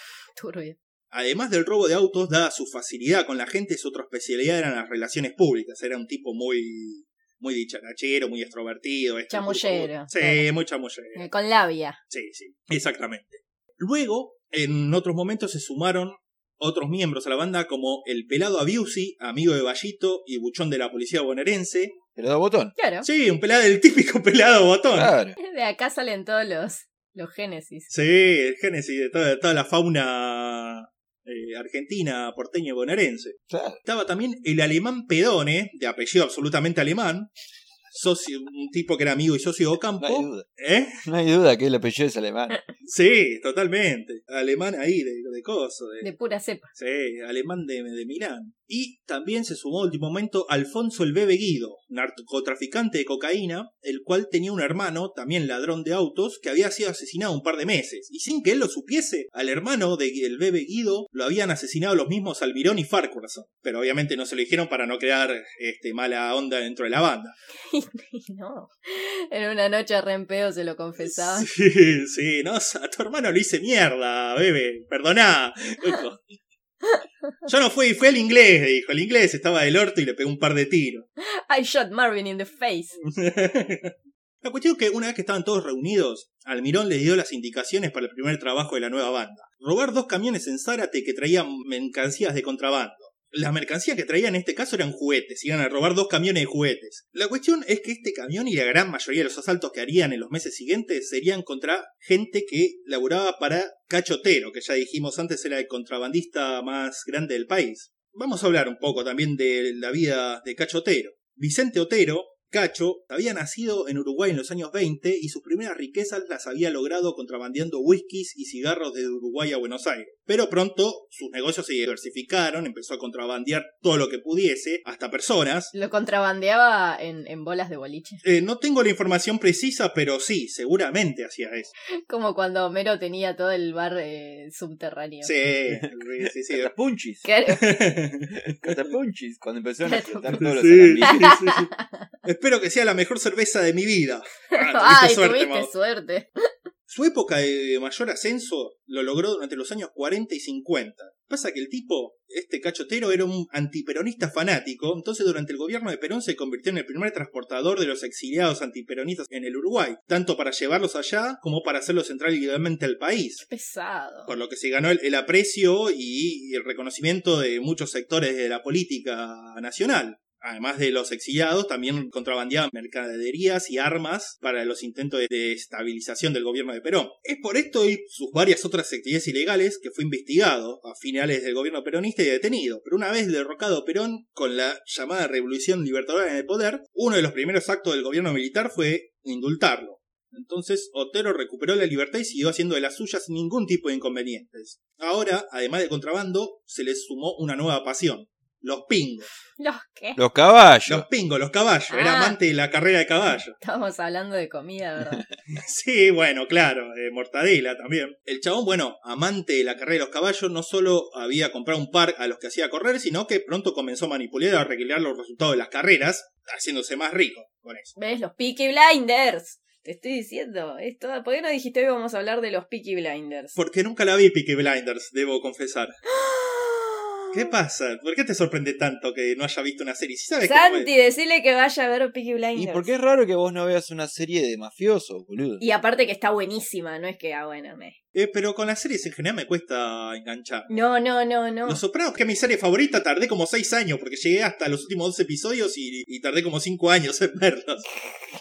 Además del robo de autos, dada su facilidad con la gente, su otra especialidad eran las relaciones públicas. Era un tipo muy, muy dicharachero, muy extrovertido. este, Chamullero, Sí, claro. muy chamullero. Eh, Con labia. Sí, sí, exactamente. Luego, en otros momentos se sumaron otros miembros a la banda como el pelado Abiusi, amigo de Vallito y buchón de la policía bonaerense. Pero da botón. Claro. Sí, un pelado, el típico pelado botón. Claro. De acá salen todos los, los génesis. Sí, el génesis de toda, toda la fauna eh, argentina, porteña y bonaerense. Claro. Estaba también el alemán Pedone, de apellido absolutamente alemán, socio, un tipo que era amigo y socio de No hay Ocampo. duda. ¿Eh? No hay duda que el apellido es alemán. Sí, totalmente. Alemán ahí, de, de coso. De, De pura cepa. Sí, alemán de, de Milán. Y también se sumó a último momento Alfonso el Bebe Guido, narcotraficante de cocaína, el cual tenía un hermano, también ladrón de autos, que había sido asesinado un par de meses. Y sin que él lo supiese, al hermano del Bebe Guido lo habían asesinado los mismos Almirón y Farquharson. Pero obviamente no se lo dijeron para no crear este, mala onda dentro de la banda. Y no. En una noche re en pedo se lo confesaban. Sí, sí, no, a tu hermano lo hice mierda, bebé, perdoná. Yo no fui, fue el inglés, dijo. El inglés estaba del orto y le pegó un par de tiros. I shot Marvin in the face. La cuestión es que una vez que estaban todos reunidos, Almirón les dio las indicaciones para el primer trabajo de la nueva banda. Robar dos camiones en Zárate que traían mercancías de contrabando. Las mercancías que traían en este caso eran juguetes, iban a robar dos camiones de juguetes. La cuestión es que este camión y la gran mayoría de los asaltos que harían en los meses siguientes serían contra gente que laburaba para Cachotero, que ya dijimos antes era el contrabandista más grande del país. Vamos a hablar un poco también de la vida de Cachotero. Vicente Otero, Cacho había nacido en Uruguay en los años 20 y sus primeras riquezas las había logrado contrabandeando whiskies y cigarros desde Uruguay a Buenos Aires. Pero pronto sus negocios se diversificaron, empezó a contrabandear todo lo que pudiese, hasta personas. Lo contrabandeaba en, en bolas de boliche. Eh, no tengo la información precisa, pero sí, seguramente hacía eso. Como cuando Homero tenía todo el bar eh, subterráneo. Sí, sí, sí. Catapunchis. Claro. Catapunchis. Cuando empezaron a explotar todos los Sí, sí, alambiques. sí, sí. Espero que sea la mejor cerveza de mi vida. Ay, tuviste suerte, tuviste Mau. suerte. Su época de mayor ascenso lo logró durante los años 40 y 50. Pasa que el tipo, este cachotero, era un antiperonista fanático, entonces durante el gobierno de Perón se convirtió en el primer transportador de los exiliados antiperonistas en el Uruguay, tanto para llevarlos allá como para hacerlos entrar ilegalmente al país. Pesado. Por lo que se ganó el, el aprecio y el reconocimiento de muchos sectores de la política nacional. Además de los exiliados, también contrabandeaban mercaderías y armas para los intentos de estabilización del gobierno de Perón. Es por esto y sus varias otras actividades ilegales que fue investigado a finales del gobierno peronista y detenido. Pero una vez derrocado Perón con la llamada Revolución Libertadora en el poder, uno de los primeros actos del gobierno militar fue indultarlo. Entonces Otero recuperó la libertad y siguió haciendo de las suyas sin ningún tipo de inconvenientes. Ahora, además de contrabando, se le sumó una nueva pasión. Los pingos. ¿Los qué? Los caballos. Los pingos, los caballos. Era Ah. amante de la carrera de caballo. Estamos hablando de comida, ¿verdad? Sí, bueno, claro, eh, mortadela también. El chabón, bueno, amante de la carrera de los caballos, no solo había comprado un par a los que hacía correr, sino que pronto comenzó a manipular y a arreglar los resultados de las carreras, haciéndose más rico con eso. ¿Ves? Los Peaky Blinders. Te estoy diciendo. Esto, ¿Por qué no dijiste hoy vamos a hablar de los Peaky Blinders? Porque nunca la vi Peaky Blinders, debo confesar. ¿Qué pasa? ¿Por qué te sorprende tanto que no haya visto una serie? Si sabes que Santi, decirle que vaya a ver Peaky Y Blinders. porque es raro que vos no veas una serie de mafiosos, boludo. Y aparte que está buenísima, no es que, ah, bueno, me... Eh, pero con las series en general me cuesta enganchar. No, no, no, no. Los Sopranos, que es mi serie favorita, tardé como 6 años porque llegué hasta los últimos dos episodios y, y tardé como 5 años en verlos.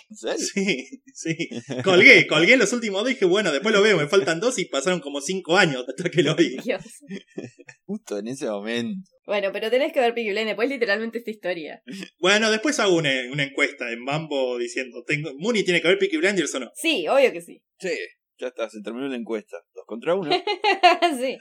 ¿En serio? Sí, sí. Colgué, colgué los últimos dos y dije, bueno, después lo veo, me faltan dos y pasaron como 5 años hasta que lo vi. Dios. Justo en ese momento. Bueno, pero tenés que ver Peaky Blinders, pues literalmente esta historia. Bueno, después hago una, una encuesta en Mambo diciendo, ¿tengo, ¿Muni tiene que ver Peaky Blinders o no? Sí, obvio que sí. Sí, ya está, se terminó la encuesta. Dos contra uno. sí.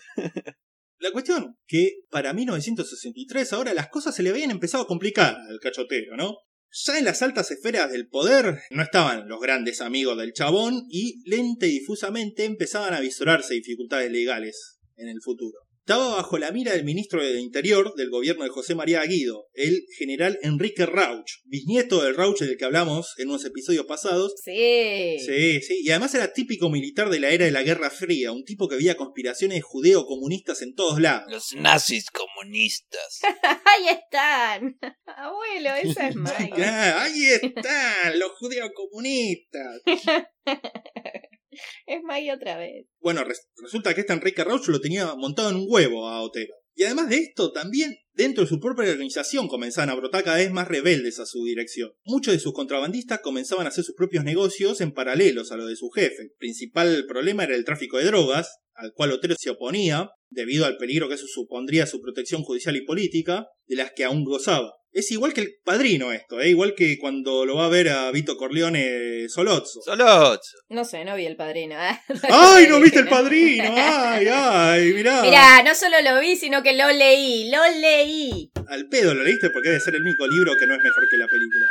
La cuestión, que para 1963 ahora las cosas se le habían empezado a complicar al cachotero, ¿no? Ya en las altas esferas del poder no estaban los grandes amigos del chabón y lenta y difusamente empezaban a visorarse dificultades legales en el futuro. Estaba bajo la mira del ministro del Interior del gobierno de José María Guido, el general Enrique Rauch, bisnieto del Rauch del que hablamos en unos episodios pasados, Sí. Sí, sí, y además era típico militar de la era de la Guerra Fría, un tipo que veía conspiraciones judeo-comunistas en todos lados. Los nazis comunistas. Ahí están. Abuelo, esa es Maya. Ah, ahí están, los judeo-comunistas. es Maya otra vez. Bueno, res- resulta que este Enrique Rauch lo tenía montado en un huevo a Otero. Y además de esto, también dentro de su propia organización comenzaban a brotar cada vez más rebeldes a su dirección. Muchos de sus contrabandistas comenzaban a hacer sus propios negocios en paralelos a lo de su jefe. El principal problema era el tráfico de drogas, al cual Otero se oponía, debido al peligro que eso supondría su protección judicial y política, de las que aún gozaba. Es igual que el padrino esto, ¿eh? igual que cuando lo va a ver a Vito Corleone Solozzo. Solot. No sé, no vi el padrino. ¡Ay, no viste el padrino! ¡Ay, ay! Mirá. Mirá, no solo lo vi, sino que lo leí, lo leí. Al pedo lo leíste porque debe ser el único libro que no es mejor que la película.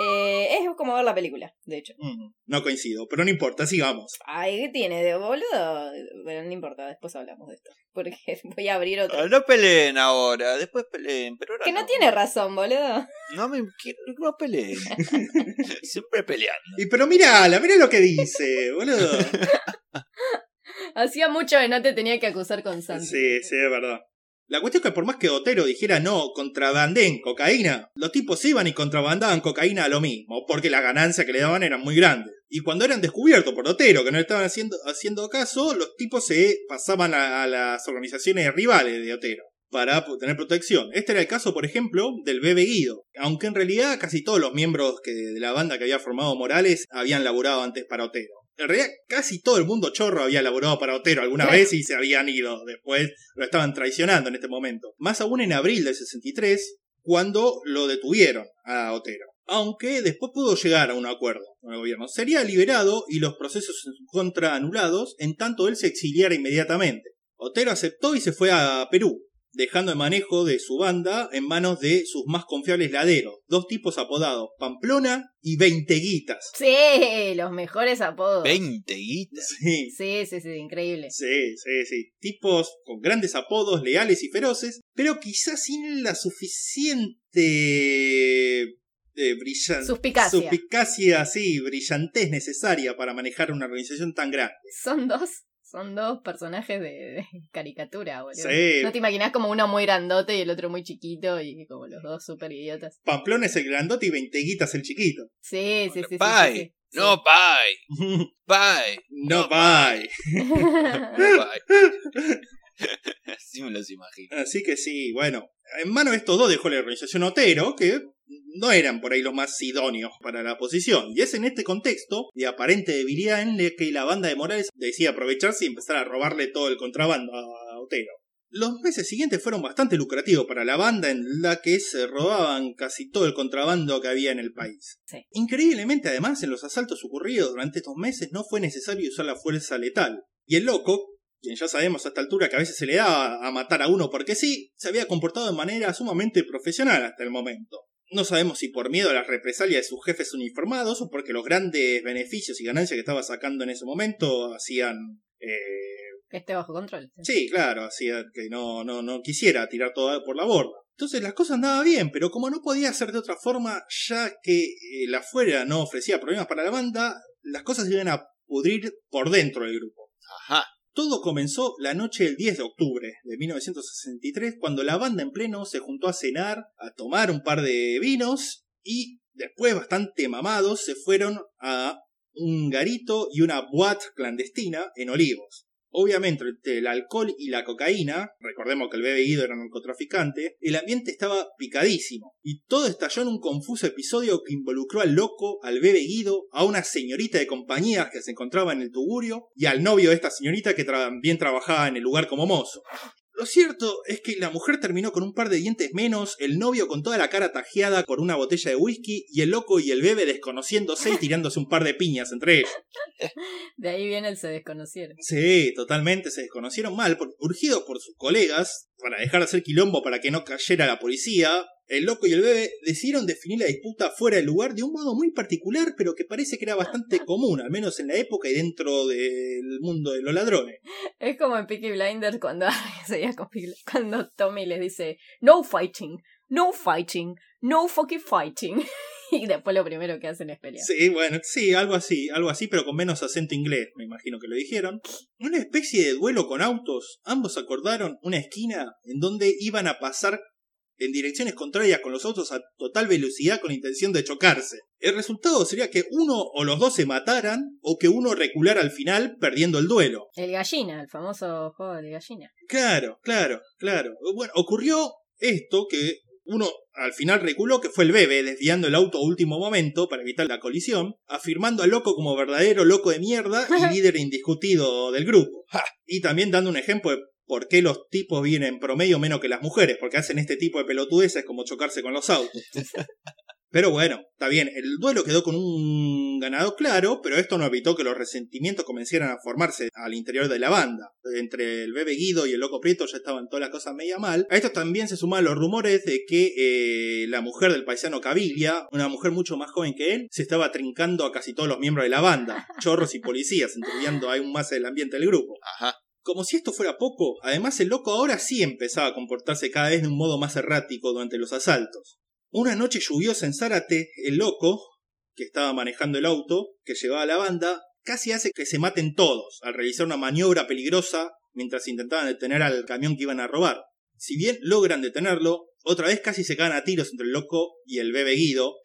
Eh, es como ver la película, de hecho. Mm, no coincido, pero no importa, sigamos. Ay, ¿qué tiene de boludo? Bueno, no importa, después hablamos de esto. Porque voy a abrir otro. Ah, No peleen ahora, después peleen, pero ahora Que no tiene razón, boludo. No me quiero- no peleen. Siempre peleando. Y pero mirala, mirá lo que dice, boludo. Hacía mucho que no te tenía que acusar con Santi. Sí, sí, es verdad. La cuestión es que por más que Otero dijera no, contrabandén cocaína, los tipos iban y contrabandaban cocaína a lo mismo, porque las ganancias que le daban eran muy grandes. Y cuando eran descubiertos por Otero, que no le estaban haciendo, haciendo caso, los tipos se pasaban a, las organizaciones rivales de Otero para tener protección. Este era el caso, por ejemplo, del Bebe Guido, aunque en realidad casi todos los miembros que, de la banda que había formado Morales habían laburado antes para Otero. En realidad, casi todo el mundo chorro había laborado para Otero alguna vez y se habían ido. Después lo estaban traicionando en este momento. Más aún en abril del 63, cuando lo detuvieron a Otero. aunque después pudo llegar a un acuerdo con el gobierno. Sería liberado y los procesos en su contra anulados, en tanto él se exiliara inmediatamente. Otero aceptó y se fue a Perú, dejando el manejo de su banda en manos de sus más confiables laderos, dos tipos apodados, Pamplona y Veinteguitas. Sí, los mejores apodos. 20 guitas. Sí, Sí, sí, sí, increíble. sí, sí, sí. Tipos con grandes apodos, leales y feroces, pero quizás sin la suficiente eh, brillan- Suspicacia. suspicacia, sí, brillantez necesaria para manejar una organización tan grande. Son dos, son dos personajes de, de caricatura, boludo. Sí. ¿No te imaginas como uno muy grandote y el otro muy chiquito y como los dos súper idiotas? Pamplona es el grandote y Veinteguitas el chiquito. Sí, sí, sí. sí, Pai. sí, sí. No, pai. Pai. no, No, bye. No, pai. Así me los imagino. Así que sí, bueno, en mano de estos dos dejó la organización Otero, que no eran por ahí los más idóneos para la posición. Y es en este contexto de aparente debilidad en el que la banda de Morales decía aprovecharse y empezar a robarle todo el contrabando a Otero. Los meses siguientes fueron bastante lucrativos para la banda en la que se robaban casi todo el contrabando que había en el país. Sí. Increíblemente además en los asaltos ocurridos durante estos meses no fue necesario usar la fuerza letal. Y el loco, quien ya sabemos a esta altura que a veces se le da a matar a uno porque sí, se había comportado de manera sumamente profesional hasta el momento. No sabemos si por miedo a las represalias de sus jefes uniformados o porque los grandes beneficios y ganancias que estaba sacando en ese momento hacían... eh, Que esté bajo control. Sí, claro, hacía que no, no, no quisiera tirar todo por la borda. Entonces las cosas andaban bien, pero como no podía ser de otra forma, ya que eh, la fuera no ofrecía problemas para la banda, las cosas iban a pudrir por dentro del grupo. Ajá. Todo comenzó la noche del 10 de octubre de 1963, cuando la banda en pleno se juntó a cenar, a tomar un par de vinos y después, bastante mamados, se fueron a un garito y una boate clandestina en Olivos. Obviamente, entre el alcohol y la cocaína, recordemos que el bebé Guido era narcotraficante, el ambiente estaba picadísimo. Y todo estalló en un confuso episodio que involucró al loco, al bebé Guido, a una señorita de compañías que se encontraba en el tugurio y al novio de esta señorita que también trabajaba en el lugar como mozo. Lo cierto es que la mujer terminó con un par de dientes menos, el novio con toda la cara tajeada por una botella de whisky y el loco y el bebé desconociéndose y tirándose un par de piñas entre ellos. De ahí viene el se desconocieron. Sí, totalmente se desconocieron mal, urgidos por sus colegas, para dejar de hacer quilombo para que no cayera la policía, el loco y el bebé decidieron definir la disputa fuera del lugar de un modo muy particular, pero que parece que era bastante común, al menos en la época y dentro del mundo de los ladrones. Es como en Peaky Blinders cuando, cuando Tommy les dice no fighting, no fighting, no fucking fighting. Y después lo primero que hacen es pelear. Sí, bueno, sí, algo así, algo así, pero con menos acento inglés, me imagino que lo dijeron. Una especie de duelo con autos. Ambos acordaron una esquina en donde iban a pasar en direcciones contrarias con los autos a total velocidad con intención de chocarse. El resultado sería que uno o los dos se mataran o que uno reculara al final perdiendo el duelo. El gallina, el famoso juego de gallina. Claro, claro, claro. Bueno, ocurrió esto que uno al final reculó que fue el bebé desviando el auto a último momento para evitar la colisión, afirmando al loco como verdadero loco de mierda y líder indiscutido del grupo. Y también dando un ejemplo de por qué los tipos vienen en promedio menos que las mujeres, porque hacen este tipo de pelotudeces como chocarse con los autos. Pero bueno, está bien, el duelo quedó con un ganador claro, pero esto no evitó que los resentimientos comenzaran a formarse al interior de la banda. Entre el bebé Guido y el loco Prieto ya estaban todas las cosas media mal. A esto también se suman los rumores de que eh, la mujer del paisano Caviglia, una mujer mucho más joven que él, se estaba trincando a casi todos los miembros de la banda, chorros y policías, enturbiando aún más el ambiente del grupo. Ajá. Como si esto fuera poco, además el loco ahora sí empezaba a comportarse cada vez de un modo más errático durante los asaltos. Una noche lluviosa en Zárate, el loco, que estaba manejando el auto que llevaba a la banda, casi hace que se maten todos al realizar una maniobra peligrosa mientras intentaban detener al camión que iban a robar. Si bien logran detenerlo, otra vez casi se caen a tiros entre el loco y el bebé Guido,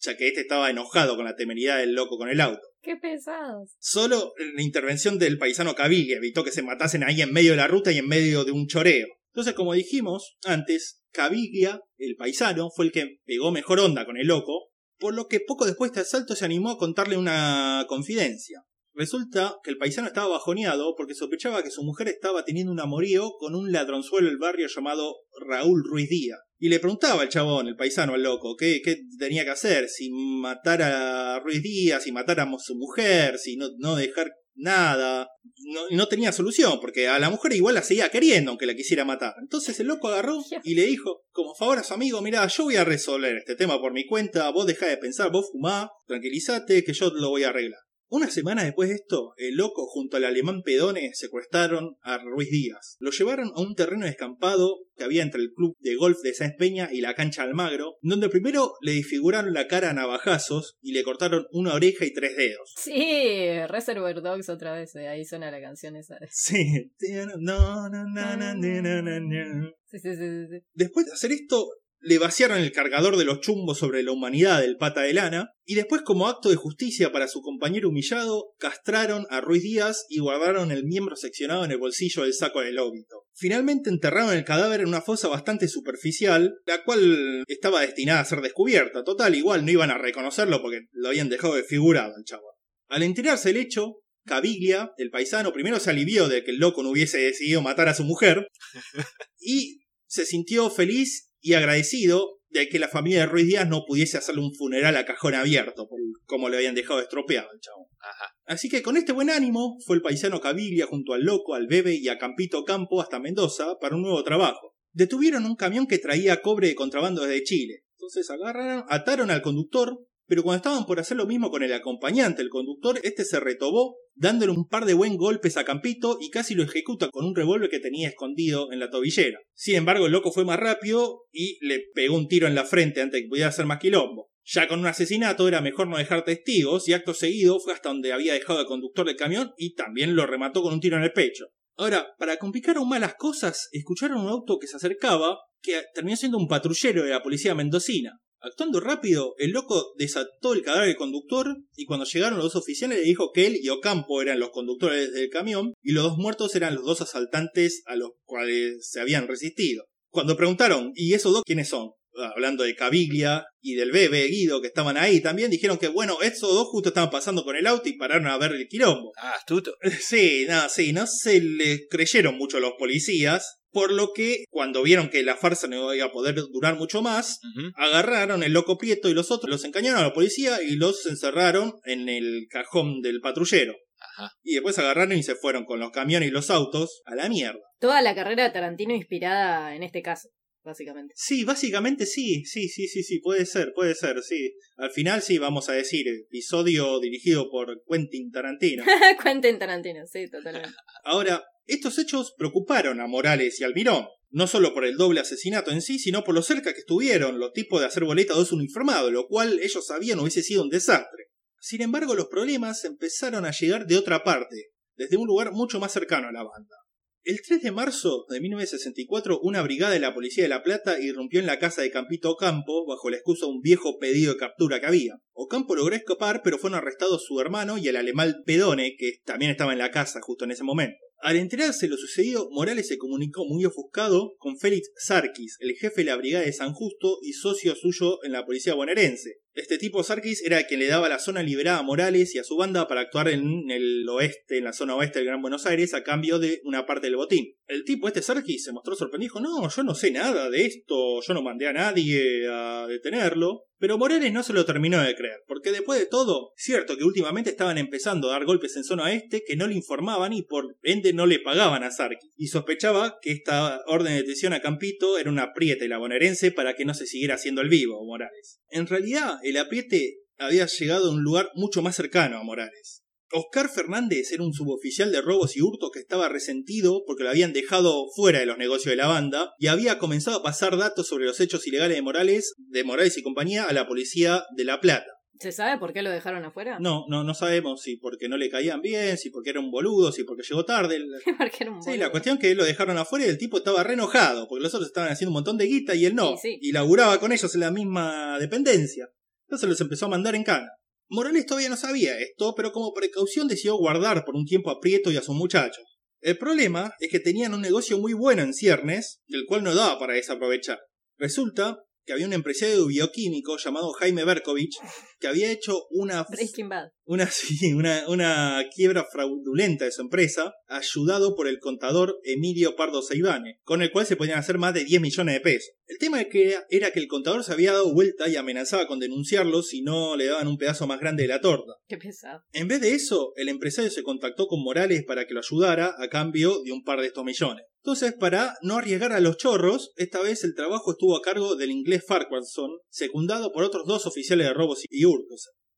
ya que este estaba enojado con la temeridad del loco con el auto. ¡Qué pesados! Solo la intervención del paisano Caviglia evitó que se matasen ahí en medio de la ruta y en medio de un choreo. Entonces, como dijimos antes, Caviglia, el paisano, fue el que pegó mejor onda con el loco, por lo que poco después de este asalto se animó a contarle una confidencia. Resulta que el paisano estaba bajoneado porque sospechaba que su mujer estaba teniendo un amorío con un ladronzuelo del barrio llamado Raúl Ruiz Díaz. Y le preguntaba al chabón, el paisano, al loco, qué, qué tenía que hacer, si matar a Ruiz Díaz, si matar a su mujer, si no, no dejar nada. No, no tenía solución, porque a la mujer igual la seguía queriendo, aunque la quisiera matar. Entonces el loco agarró y le dijo, como favor a su amigo, mira, yo voy a resolver este tema por mi cuenta, vos dejá de pensar, vos fumá, tranquilízate, que yo lo voy a arreglar. Una semana después de esto, el loco junto al alemán Pedone secuestraron a Ruiz Díaz. Lo llevaron a un terreno descampado que había entre el club de golf de Sáenz Peña y la cancha Almagro, donde primero le disfiguraron la cara a navajazos y le cortaron una oreja y tres dedos. Sí, Reservoir Dogs otra vez, eh, ahí suena la canción esa. Sí. No, no, no, no, no, no, no. Sí, sí, sí, sí. Después de hacer esto, le vaciaron el cargador de los chumbos sobre la humanidad del pata de lana, y después como acto de justicia para su compañero humillado, castraron a Ruiz Díaz y guardaron el miembro seccionado en el bolsillo del saco del óbito. Finalmente enterraron el cadáver en una fosa bastante superficial, la cual estaba destinada a ser descubierta. Total, igual no iban a reconocerlo porque lo habían dejado desfigurado el chavo. Al enterarse el hecho, Caviglia, el paisano, primero se alivió de que el loco no hubiese decidido matar a su mujer y se sintió feliz y agradecido de que la familia de Ruiz Díaz no pudiese hacerle un funeral a cajón abierto, por como le habían dejado estropeado al chabón. Ajá. Así que con este buen ánimo fue el paisano Caviglia junto al loco, al bebe y a Campito Campo hasta Mendoza para un nuevo trabajo. Detuvieron un camión que traía cobre de contrabando desde Chile. Entonces agarraron, ataron al conductor, pero cuando estaban por hacer lo mismo con el acompañante, el conductor, este se retobó, dándole un par de buen golpes a Campito y casi lo ejecuta con un revólver que tenía escondido en la tobillera. Sin embargo, el loco fue más rápido y le pegó un tiro en la frente antes de que pudiera hacer más quilombo. Ya con un asesinato era mejor no dejar testigos y acto seguido fue hasta donde había dejado al conductor del camión y también lo remató con un tiro en el pecho. Ahora, para complicar aún más las cosas, escucharon un auto que se acercaba que terminó siendo un patrullero de la policía mendocina. Actuando rápido, el loco desató el cadáver del conductor y cuando llegaron los dos oficiales le dijo que él y Ocampo eran los conductores del camión y los dos muertos eran los dos asaltantes a los cuales se habían resistido. Cuando preguntaron, ¿y esos dos quiénes son? Hablando de Caviglia y del bebé Guido que estaban ahí también, dijeron que bueno, esos dos justo estaban pasando con el auto y pararon a ver el quilombo. Ah, astuto. Sí, no, sí, no se le creyeron mucho los policías, por lo que cuando vieron que la farsa no iba a poder durar mucho más, agarraron el loco Prieto y los otros, los encañaron a la policía y los encerraron en el cajón del patrullero. Ajá. Y después agarraron y se fueron con los camiones y los autos a la mierda. Toda la carrera de Tarantino inspirada en este caso, básicamente. Sí, básicamente sí, sí, sí, sí, sí, puede ser, puede ser, sí. Al final sí, vamos a decir, episodio dirigido por Quentin Tarantino. Cuenten Tarantino, sí, totalmente. Ahora, estos hechos preocuparon a Morales y Almirón, no solo por el doble asesinato en sí, sino por lo cerca que estuvieron los tipos de hacer boleta a dos uniformados, lo cual ellos sabían hubiese sido un desastre. Sin embargo, los problemas empezaron a llegar de otra parte, desde un lugar mucho más cercano a la banda. El 3 de marzo de 1964, una brigada de la Policía de La Plata irrumpió en la casa de Campito Ocampo bajo la excusa de un viejo pedido de captura que había. Ocampo logró escapar, pero fueron arrestados su hermano y el alemán Pedone, que también estaba en la casa justo en ese momento. Al enterarse de lo sucedido, Morales se comunicó muy ofuscado con Félix Sarkis, el jefe de la brigada de San Justo y socio suyo en la policía bonaerense. Este tipo Sarkis era quien le daba la zona liberada a Morales y a su banda para actuar en el oeste, en la zona oeste del Gran Buenos Aires, a cambio de una parte del botín. El tipo, este Sarkis, se mostró sorprendido, dijo, no, yo no sé nada de esto, yo no mandé a nadie a detenerlo. Pero Morales no se lo terminó de creer, porque después de todo, cierto que últimamente estaban empezando a dar golpes en zona oeste que no le informaban y por ende no le pagaban a Sarkis. Y sospechaba que esta orden de detención a Campito era una apriete de la bonaerense para que no se siguiera haciendo el vivo, Morales. En realidad, el apriete había llegado a un lugar mucho más cercano a Morales. Oscar Fernández era un suboficial de robos y hurtos que estaba resentido porque lo habían dejado fuera de los negocios de la banda y había comenzado a pasar datos sobre los hechos ilegales de Morales, de Morales y compañía a la policía de La Plata. ¿Se sabe por qué lo dejaron afuera? No, no, no sabemos si porque no le caían bien, si porque era un boludo, si porque llegó tarde. Porque era un Sí, boludo. la cuestión que lo dejaron afuera y el tipo estaba re enojado, porque los otros estaban haciendo un montón de guita y él no. Sí, sí. Y laburaba con ellos en la misma dependencia. Entonces los empezó a mandar en cana. Morales todavía no sabía esto, pero como precaución decidió guardar por un tiempo a Prieto y a sus muchachos. El problema es que tenían un negocio muy bueno en ciernes, el cual no daba para desaprovechar. Resulta que había un empresario bioquímico llamado Jaime Berkovich que había hecho una Breaking Bad. una, sí, una, una quiebra fraudulenta de su empresa, ayudado por el contador Emilio Pardo Seibane, con el cual se podían hacer más de 10 millones de pesos. El tema que era, era que el contador se había dado vuelta y amenazaba con denunciarlo si no le daban un pedazo más grande de la torta. Qué pesado. En vez de eso, el empresario se contactó con Morales para que lo ayudara a cambio de un par de estos millones. Entonces, para no arriesgar a los chorros, esta vez el trabajo estuvo a cargo del inglés Farquharson, secundado por otros dos oficiales de robos y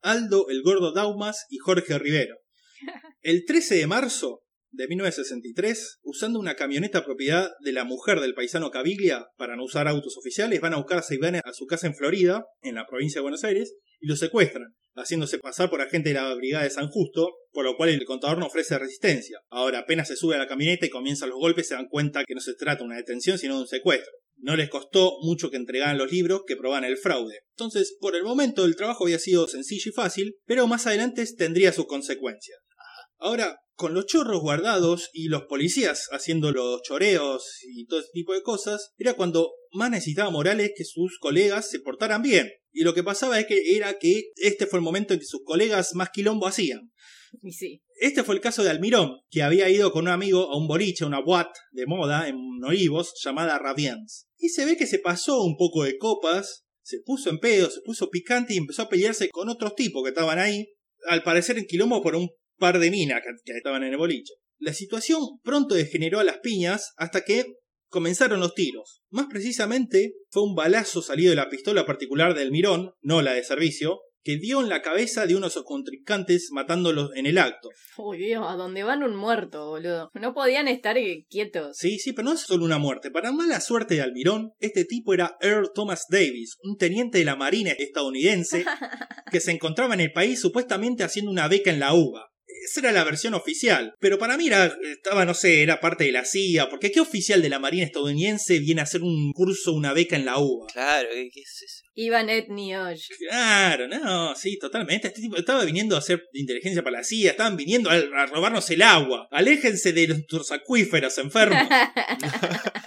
Aldo el Gordo Daumas y Jorge Rivero. El 13 de marzo de 1963, usando una camioneta propiedad de la mujer del paisano Caviglia para no usar autos oficiales, van a buscar a Seibane a su casa en Florida, en la provincia de Buenos Aires, y lo secuestran, haciéndose pasar por agente de la Brigada de San Justo, por lo cual el contador no ofrece resistencia. Ahora apenas se sube a la camioneta y comienzan los golpes, se dan cuenta que no se trata de una detención, sino de un secuestro. No les costó mucho que entregaran los libros que probaban el fraude. Entonces, por el momento el trabajo había sido sencillo y fácil, pero más adelante tendría sus consecuencias. Ahora, con los chorros guardados y los policías haciendo los choreos y todo ese tipo de cosas, era cuando más necesitaba Morales que sus colegas se portaran bien. Y lo que pasaba es que era que este fue el momento en que sus colegas más quilombo hacían. Y sí. Este fue el caso de Almirón, que había ido con un amigo a un boliche, una boîte de moda en Olivos llamada Raviens. Y se ve que se pasó un poco de copas, se puso en pedo, se puso picante y empezó a pelearse con otros tipos que estaban ahí, al parecer en quilombo por un par de minas que, que estaban en el boliche. La situación pronto degeneró a las piñas hasta que comenzaron los tiros. Más precisamente, fue un balazo salido de la pistola particular del Mirón, no la de servicio, que dio en la cabeza de uno de sus contrincantes matándolos en el acto. Uy, Dios, a dónde van un muerto, boludo. No podían estar eh, quietos. Sí, sí, pero no es solo una muerte. Para mala suerte de Almirón, este tipo era Earl Thomas Davis, un teniente de la Marina estadounidense que se encontraba en el país supuestamente haciendo una beca en la UBA. Esa era la versión oficial. Pero para mí era, estaba, no sé, era parte de la CIA. Porque ¿qué oficial de la Marina estadounidense viene a hacer un curso, una beca en la UBA? Claro, ¿qué, qué es eso? Iban Ed Niosh. Claro, no, sí, totalmente. Este tipo estaba viniendo a hacer inteligencia para la CIA, estaban viniendo a, a robarnos el agua. Aléjense de nuestros acuíferos enfermos.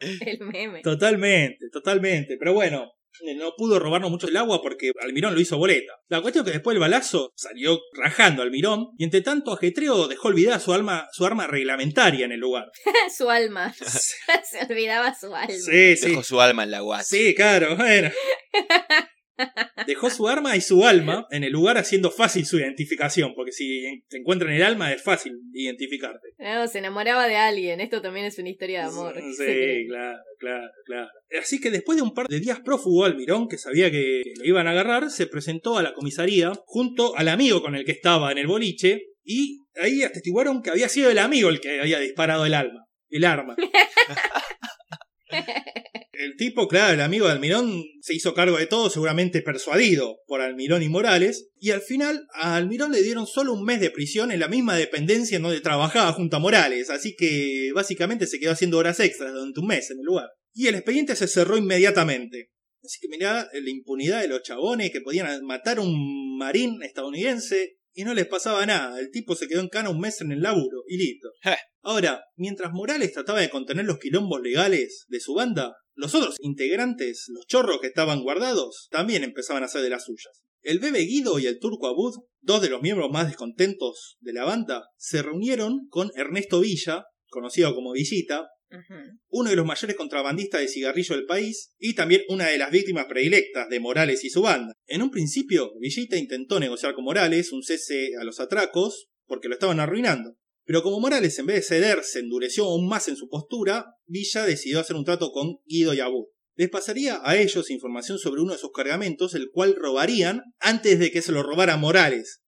el meme. Totalmente, totalmente. Pero bueno, no pudo robarnos mucho el agua porque Almirón lo hizo boleta. La cuestión es que después el balazo salió rajando Almirón y entre tanto ajetreo dejó olvidada su, alma, su arma reglamentaria en el lugar. su alma. Se olvidaba su alma. Sí, sí. Dejó su alma en la guasa. Sí, claro, bueno. Dejó su arma y su alma en el lugar haciendo fácil su identificación, porque si te encuentran el alma es fácil identificarte. No, se enamoraba de alguien. Esto también es una historia de amor. Sí, claro, claro, claro. Así que después de un par de días prófugo, Almirón, que sabía que le iban a agarrar, se presentó a la comisaría junto al amigo con el que estaba en el boliche y ahí atestiguaron que había sido el amigo el que había disparado el alma, el arma. El tipo, claro, el amigo de Almirón se hizo cargo de todo, seguramente persuadido por Almirón y Morales, y al final a Almirón le dieron solo un mes de prisión en la misma dependencia en donde trabajaba junto a Morales, así que básicamente se quedó haciendo horas extras durante un mes en el lugar. Y el expediente se cerró inmediatamente. Así que mirá la impunidad de los chabones que podían matar a un marín estadounidense y no les pasaba nada. El tipo se quedó en cana un mes en el laburo y listo. Ahora, mientras Morales trataba de contener los quilombos legales de su banda, los otros integrantes, los chorros que estaban guardados, también empezaban a hacer de las suyas. El bebé Guido y el turco Abud, dos de los miembros más descontentos de la banda, se reunieron con Ernesto Villa, conocido como Villita, uno de los mayores contrabandistas de cigarrillo del país y también una de las víctimas predilectas de Morales y su banda. En un principio, Villita intentó negociar con Morales un cese a los atracos porque lo estaban arruinando. Pero como Morales en vez de ceder se endureció aún más en su postura, Villa decidió hacer un trato con Guido y Abud. Les pasaría a ellos información sobre uno de sus cargamentos, el cual robarían antes de que se lo robara Morales.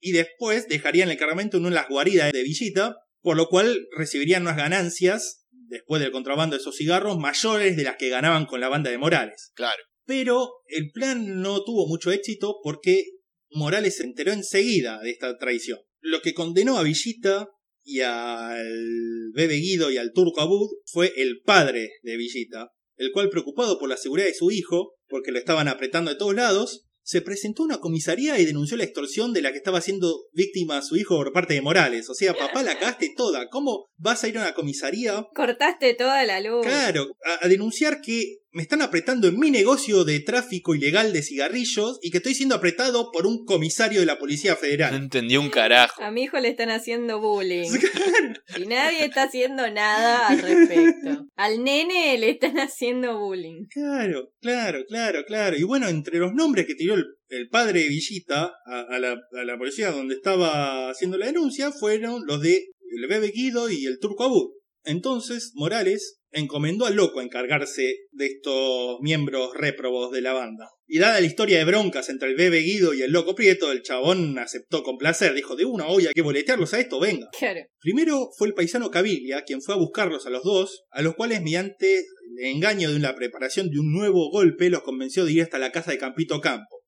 Y después dejarían el cargamento en de las guaridas de Villita, por lo cual recibirían unas ganancias, después del contrabando de esos cigarros, mayores de las que ganaban con la banda de Morales. Claro. Pero el plan no tuvo mucho éxito porque Morales se enteró enseguida de esta traición. Lo que condenó a Villita y al Bebe Guido y al Turco Abud fue el padre de Villita, el cual preocupado por la seguridad de su hijo, porque lo estaban apretando de todos lados, se presentó a una comisaría y denunció la extorsión de la que estaba siendo víctima su hijo por parte de Morales. O sea, papá la cagaste toda. ¿Cómo vas a ir a una comisaría? Cortaste toda la luz. Claro, a, a denunciar que me están apretando en mi negocio de tráfico ilegal de cigarrillos y que estoy siendo apretado por un comisario de la Policía No Federal. entendí un carajo. A mi hijo le están haciendo bullying. Y nadie está haciendo nada al respecto. Al nene le están haciendo bullying. Claro, claro, claro, claro. Y bueno, entre los nombres que tiró el, el padre de Villita a, a la, a la policía donde estaba haciendo la denuncia fueron los de el Bebe Guido y el Turco Abud. Entonces, Morales encomendó al loco a encargarse de estos miembros réprobos de la banda. Y dada la historia de broncas entre el Bebe Guido y el loco Prieto, el chabón aceptó con placer. Dijo, de una hay que boletearlos a esto, venga. Claro. Primero fue el paisano Caviglia quien fue a buscarlos a los dos, a los cuales mediante el engaño de la preparación de un nuevo golpe los convenció de ir hasta la casa de Campito Campo.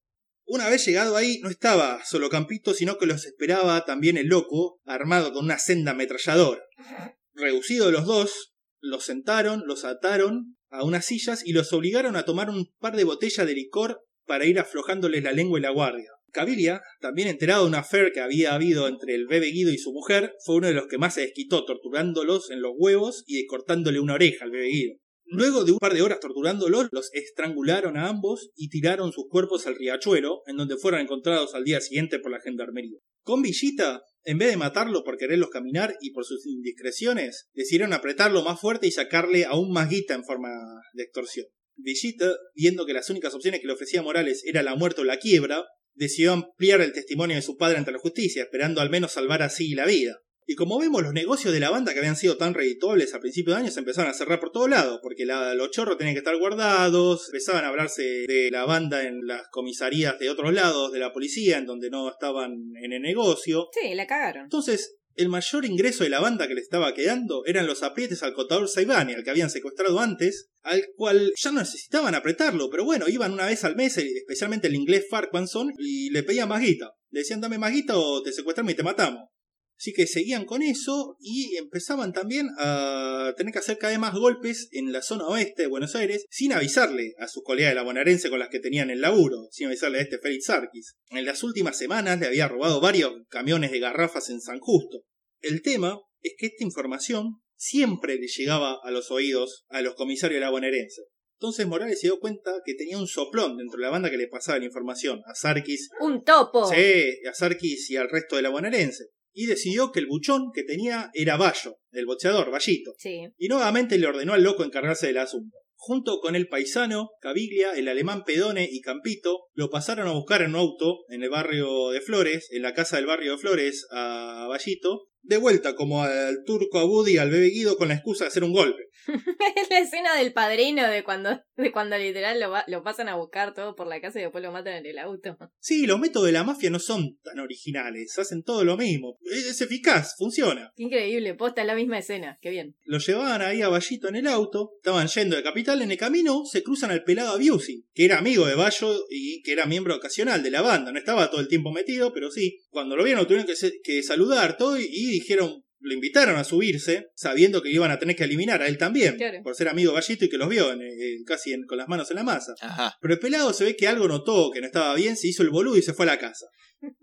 Una vez llegado ahí, no estaba solo Campito, sino que los esperaba también el loco, armado con una senda ametralladora. Reducidos los dos, los sentaron, los ataron a unas sillas y los obligaron a tomar un par de botellas de licor para ir aflojándoles la lengua y la guardia. Cabilia, también enterado de una affair que había habido entre el bebé Guido y su mujer, fue uno de los que más se desquitó, torturándolos en los huevos y cortándole una oreja al bebé Guido. Luego de un par de horas torturándolos, los estrangularon a ambos y tiraron sus cuerpos al riachuelo, en donde fueron encontrados al día siguiente por la gendarmería. Con Villita, en vez de matarlo por quererlos caminar y por sus indiscreciones, decidieron apretarlo más fuerte y sacarle aún más guita en forma de extorsión. Villita, viendo que las únicas opciones que le ofrecía Morales era la muerte o la quiebra, decidió ampliar el testimonio de su padre ante la justicia, esperando al menos salvar así la vida. Y como vemos, los negocios de la banda que habían sido tan redituables a principios de año se empezaron a cerrar por todos lados, porque la- los chorros tenían que estar guardados, empezaban a hablarse de la banda en las comisarías de otros lados de la policía, en donde no estaban en el negocio. Sí, la cagaron. Entonces, el mayor ingreso de la banda que le estaba quedando eran los aprietes al contador Saibani, al que habían secuestrado antes, al cual ya no necesitaban apretarlo, pero bueno, iban una vez al mes, especialmente el inglés Farquanson, y le pedían más guita. Le decían, dame más guita o te secuestramos y te matamos. Así que seguían con eso y empezaban también a tener que hacer cada vez más golpes en la zona oeste de Buenos Aires sin avisarle a sus colegas de la bonaerense con las que tenían el laburo, sin avisarle a este Félix Sarkis. En las últimas semanas le había robado varios camiones de garrafas en San Justo. El tema es que esta información siempre le llegaba a los oídos a los comisarios de la bonaerense. Entonces Morales se dio cuenta que tenía un soplón dentro de la banda que le pasaba la información a Sarkis Un topo. Sí, a Sarkis y al resto de la bonaerense. Y decidió que el buchón que tenía era Bayo, el boxeador, Vallito. Sí. Y nuevamente le ordenó al loco encargarse del asunto. Junto con el paisano, Caviglia, el alemán Pedone y Campito lo pasaron a buscar en un auto en el barrio de Flores, en la casa del barrio de Flores, a Vallito, de vuelta como al turco Abudi y al bebé Guido con la excusa de hacer un golpe. Es la escena del padrino de cuando, de cuando literal lo, va- lo pasan a buscar todo por la casa y después lo matan en el auto. Sí, los métodos de la mafia no son tan originales, hacen todo lo mismo. Es eficaz, funciona. Qué increíble, posta es la misma escena. Qué bien. Lo llevaban ahí a Vallito en el auto, estaban yendo de capital, en el camino se cruzan al pelado Abiusi, que era amigo de Bayo y que era miembro ocasional de la banda, no estaba todo el tiempo metido, pero sí. Cuando lo vieron tuvieron que, saludar todo y, y dijeron, lo invitaron a subirse, sabiendo que iban a tener que eliminar a él también, Claro. por ser amigo de Vallito y que los vio en- en- casi en- con las manos en la masa. Ajá. Pero el pelado se ve que algo notó que no estaba bien, se hizo el boludo y se fue a la casa.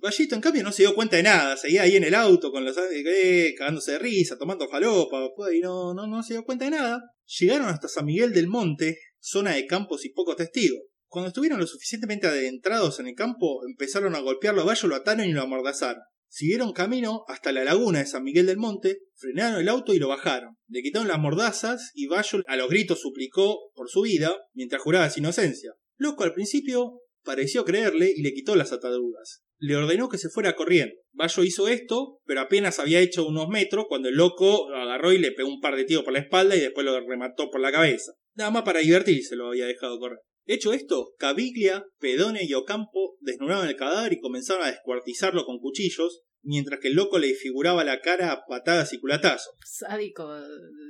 Vallito, en cambio, no se dio cuenta de nada. Seguía ahí en el auto con los eh, cagándose de risa, tomando falopa, y no, no, no se dio cuenta de nada. Llegaron hasta San Miguel del Monte, zona de campos y pocos testigos. Cuando estuvieron lo suficientemente adentrados en el campo, empezaron a golpearlo a Bayo, lo ataron y lo amordazaron. Siguieron camino hasta la laguna de San Miguel del Monte, frenaron el auto y lo bajaron. Le quitaron las mordazas y Bayo a los gritos suplicó por su vida mientras juraba su inocencia. Loco al principio pareció creerle y le quitó las ataduras. Le ordenó que se fuera corriendo. Bayo hizo esto, pero apenas había hecho unos metros cuando el loco lo agarró y le pegó un par de tiros por la espalda y después lo remató por la cabeza. Nada más para divertirse lo había dejado correr. Hecho esto, Caviglia, Pedone y Ocampo desnudaron el cadáver y comenzaron a descuartizarlo con cuchillos, mientras que el loco le figuraba la cara a patadas y culatazos. Sádico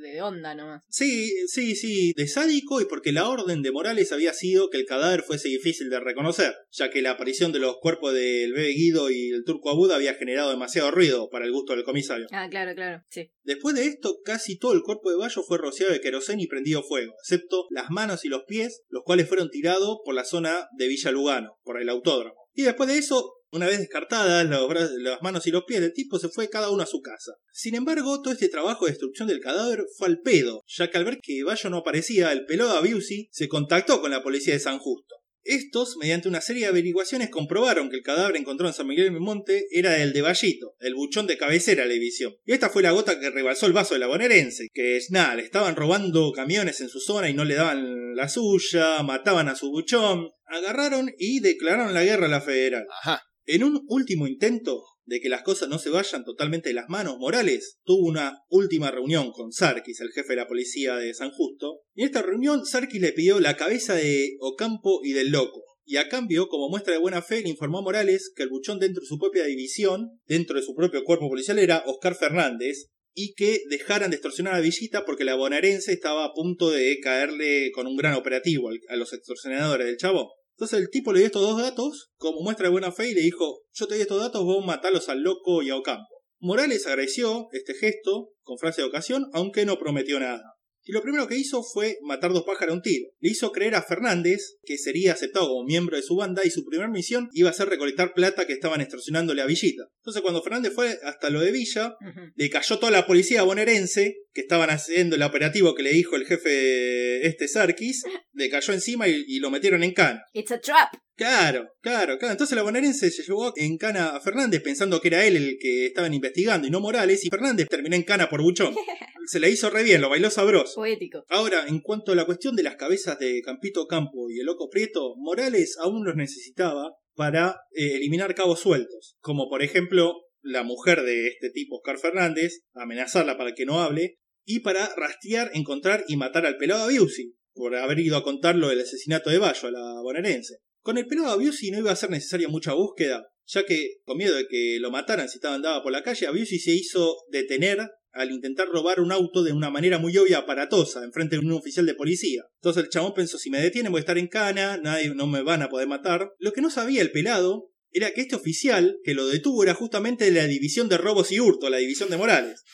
de onda nomás. Sí, sí, sí, de sádico y porque la orden de Morales había sido que el cadáver fuese difícil de reconocer, ya que la aparición de los cuerpos del bebé Guido y el turco Abud había generado demasiado ruido para el gusto del comisario. Ah, claro, claro. Sí. Después de esto, casi todo el cuerpo de Bayo fue rociado de querosén y prendido fuego, excepto las manos y los pies, los cuales fueron tirados por la zona de Villa Lugano, por el autódromo. Y después de eso, Una vez descartadas bra- las manos y los pies del tipo, se fue cada uno a su casa. Sin embargo, todo este trabajo de destrucción del cadáver fue al pedo, ya que al ver que Bayo no aparecía, el pelado Abusi se contactó con la policía de San Justo. Estos, mediante una serie de averiguaciones, comprobaron que el cadáver encontrado en San Miguel del Monte era el de Vallito, el buchón de cabecera de la división. Y esta fue la gota que rebalsó el vaso de la bonaerense, que es nada, le estaban robando camiones en su zona y no le daban la suya, mataban a su buchón, agarraron y declararon la guerra a la federal. Ajá. En un último intento de que las cosas no se vayan totalmente de las manos, Morales tuvo una última reunión con Sarkis, el jefe de la policía de San Justo, y en esta reunión Sarkis le pidió la cabeza de Ocampo y del Loco. Y a cambio, como muestra de buena fe, le informó a Morales que el buchón dentro de su propia división, dentro de su propio cuerpo policial, era Oscar Fernández, y que dejaran de extorsionar a Villita porque la bonaerense estaba a punto de caerle con un gran operativo a los extorsionadores del chavo. Entonces el tipo le dio estos dos datos como muestra de buena fe y le dijo, yo te doy estos datos, vos matarlos al loco y a Ocampo. Morales agradeció este gesto con frase de ocasión, aunque no prometió nada. Y lo primero que hizo fue matar dos pájaros a un tiro. Le hizo creer a Fernández que sería aceptado como miembro de su banda y su primera misión iba a ser recolectar plata que estaban extorsionándole a Villita. Entonces cuando Fernández fue hasta lo de Villa, le cayó toda la policía bonaerense que estaban haciendo el operativo que le dijo el jefe este Sarkis, le cayó encima y, y lo metieron en cana. It's a trap. Claro, claro, claro. Entonces la bonaerense se llevó en cana a Fernández pensando que era él el que estaban investigando y no Morales, y Fernández terminó en cana por buchón. Se le hizo re bien, lo bailó sabroso. Poético. Ahora, en cuanto a la cuestión de las cabezas de Campito Campo y el Loco Prieto, Morales aún los necesitaba para eh, eliminar cabos sueltos, como por ejemplo la mujer de este tipo, Oscar Fernández, amenazarla para que no hable, y para rastrear, encontrar y matar al pelado Abiusi, por haber ido a contarlo del asesinato de Bayo a la bonaerense. Con el pelado Abiusi no iba a ser necesaria mucha búsqueda, ya que, con miedo de que lo mataran si estaba andaba por la calle, Abiusi se hizo detener al intentar robar un auto de una manera muy obvia aparatosa, enfrente de un oficial de policía. Entonces el chabón pensó, si me detienen voy a estar en cana, nadie, no me van a poder matar. Lo que no sabía el pelado era que este oficial que lo detuvo era justamente de la división de robos y hurto, la división de Morales.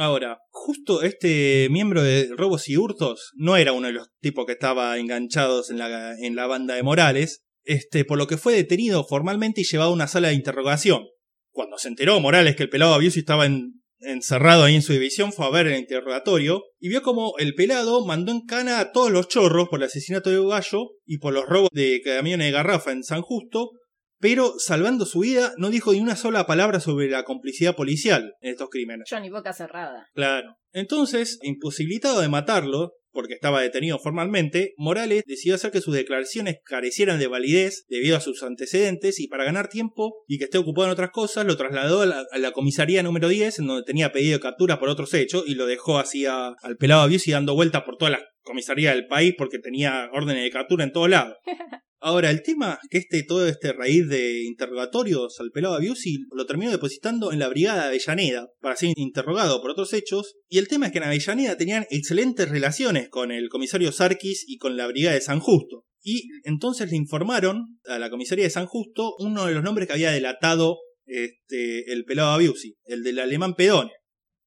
Ahora, justo este miembro de robos y hurtos no era uno de los tipos que estaba enganchados en la, en la banda de Morales, este, por lo que fue detenido formalmente y llevado a una sala de interrogación. Cuando se enteró Morales que el pelado Abiusi estaba en- encerrado ahí en su división, fue a ver el interrogatorio y vio como el pelado mandó en cana a todos los chorros por el asesinato de Gallo y por los robos de camiones de garrafa en San Justo, pero salvando su vida no dijo ni una sola palabra sobre la complicidad policial en estos crímenes. Johnny Boca cerrada. Claro. Entonces, imposibilitado de matarlo, porque estaba detenido formalmente, Morales decidió hacer que sus declaraciones carecieran de validez debido a sus antecedentes y para ganar tiempo y que esté ocupado en otras cosas, lo trasladó a la, a la comisaría número 10, en donde tenía pedido de captura por otros hechos, y lo dejó así a- al pelado Abiusi dando vueltas por todas las comisarías del país porque tenía órdenes de captura en todos lados. Ahora, el tema que este, todo este raíz de interrogatorios al pelado Abiusi lo terminó depositando en la brigada de Avellaneda para ser interrogado por otros hechos. Y el tema es que en Avellaneda tenían excelentes relaciones con el comisario Sarkis y con la brigada de San Justo. Y entonces le informaron a la comisaría de San Justo uno de los nombres que había delatado este, el pelado Abiusi, el del alemán Pedone.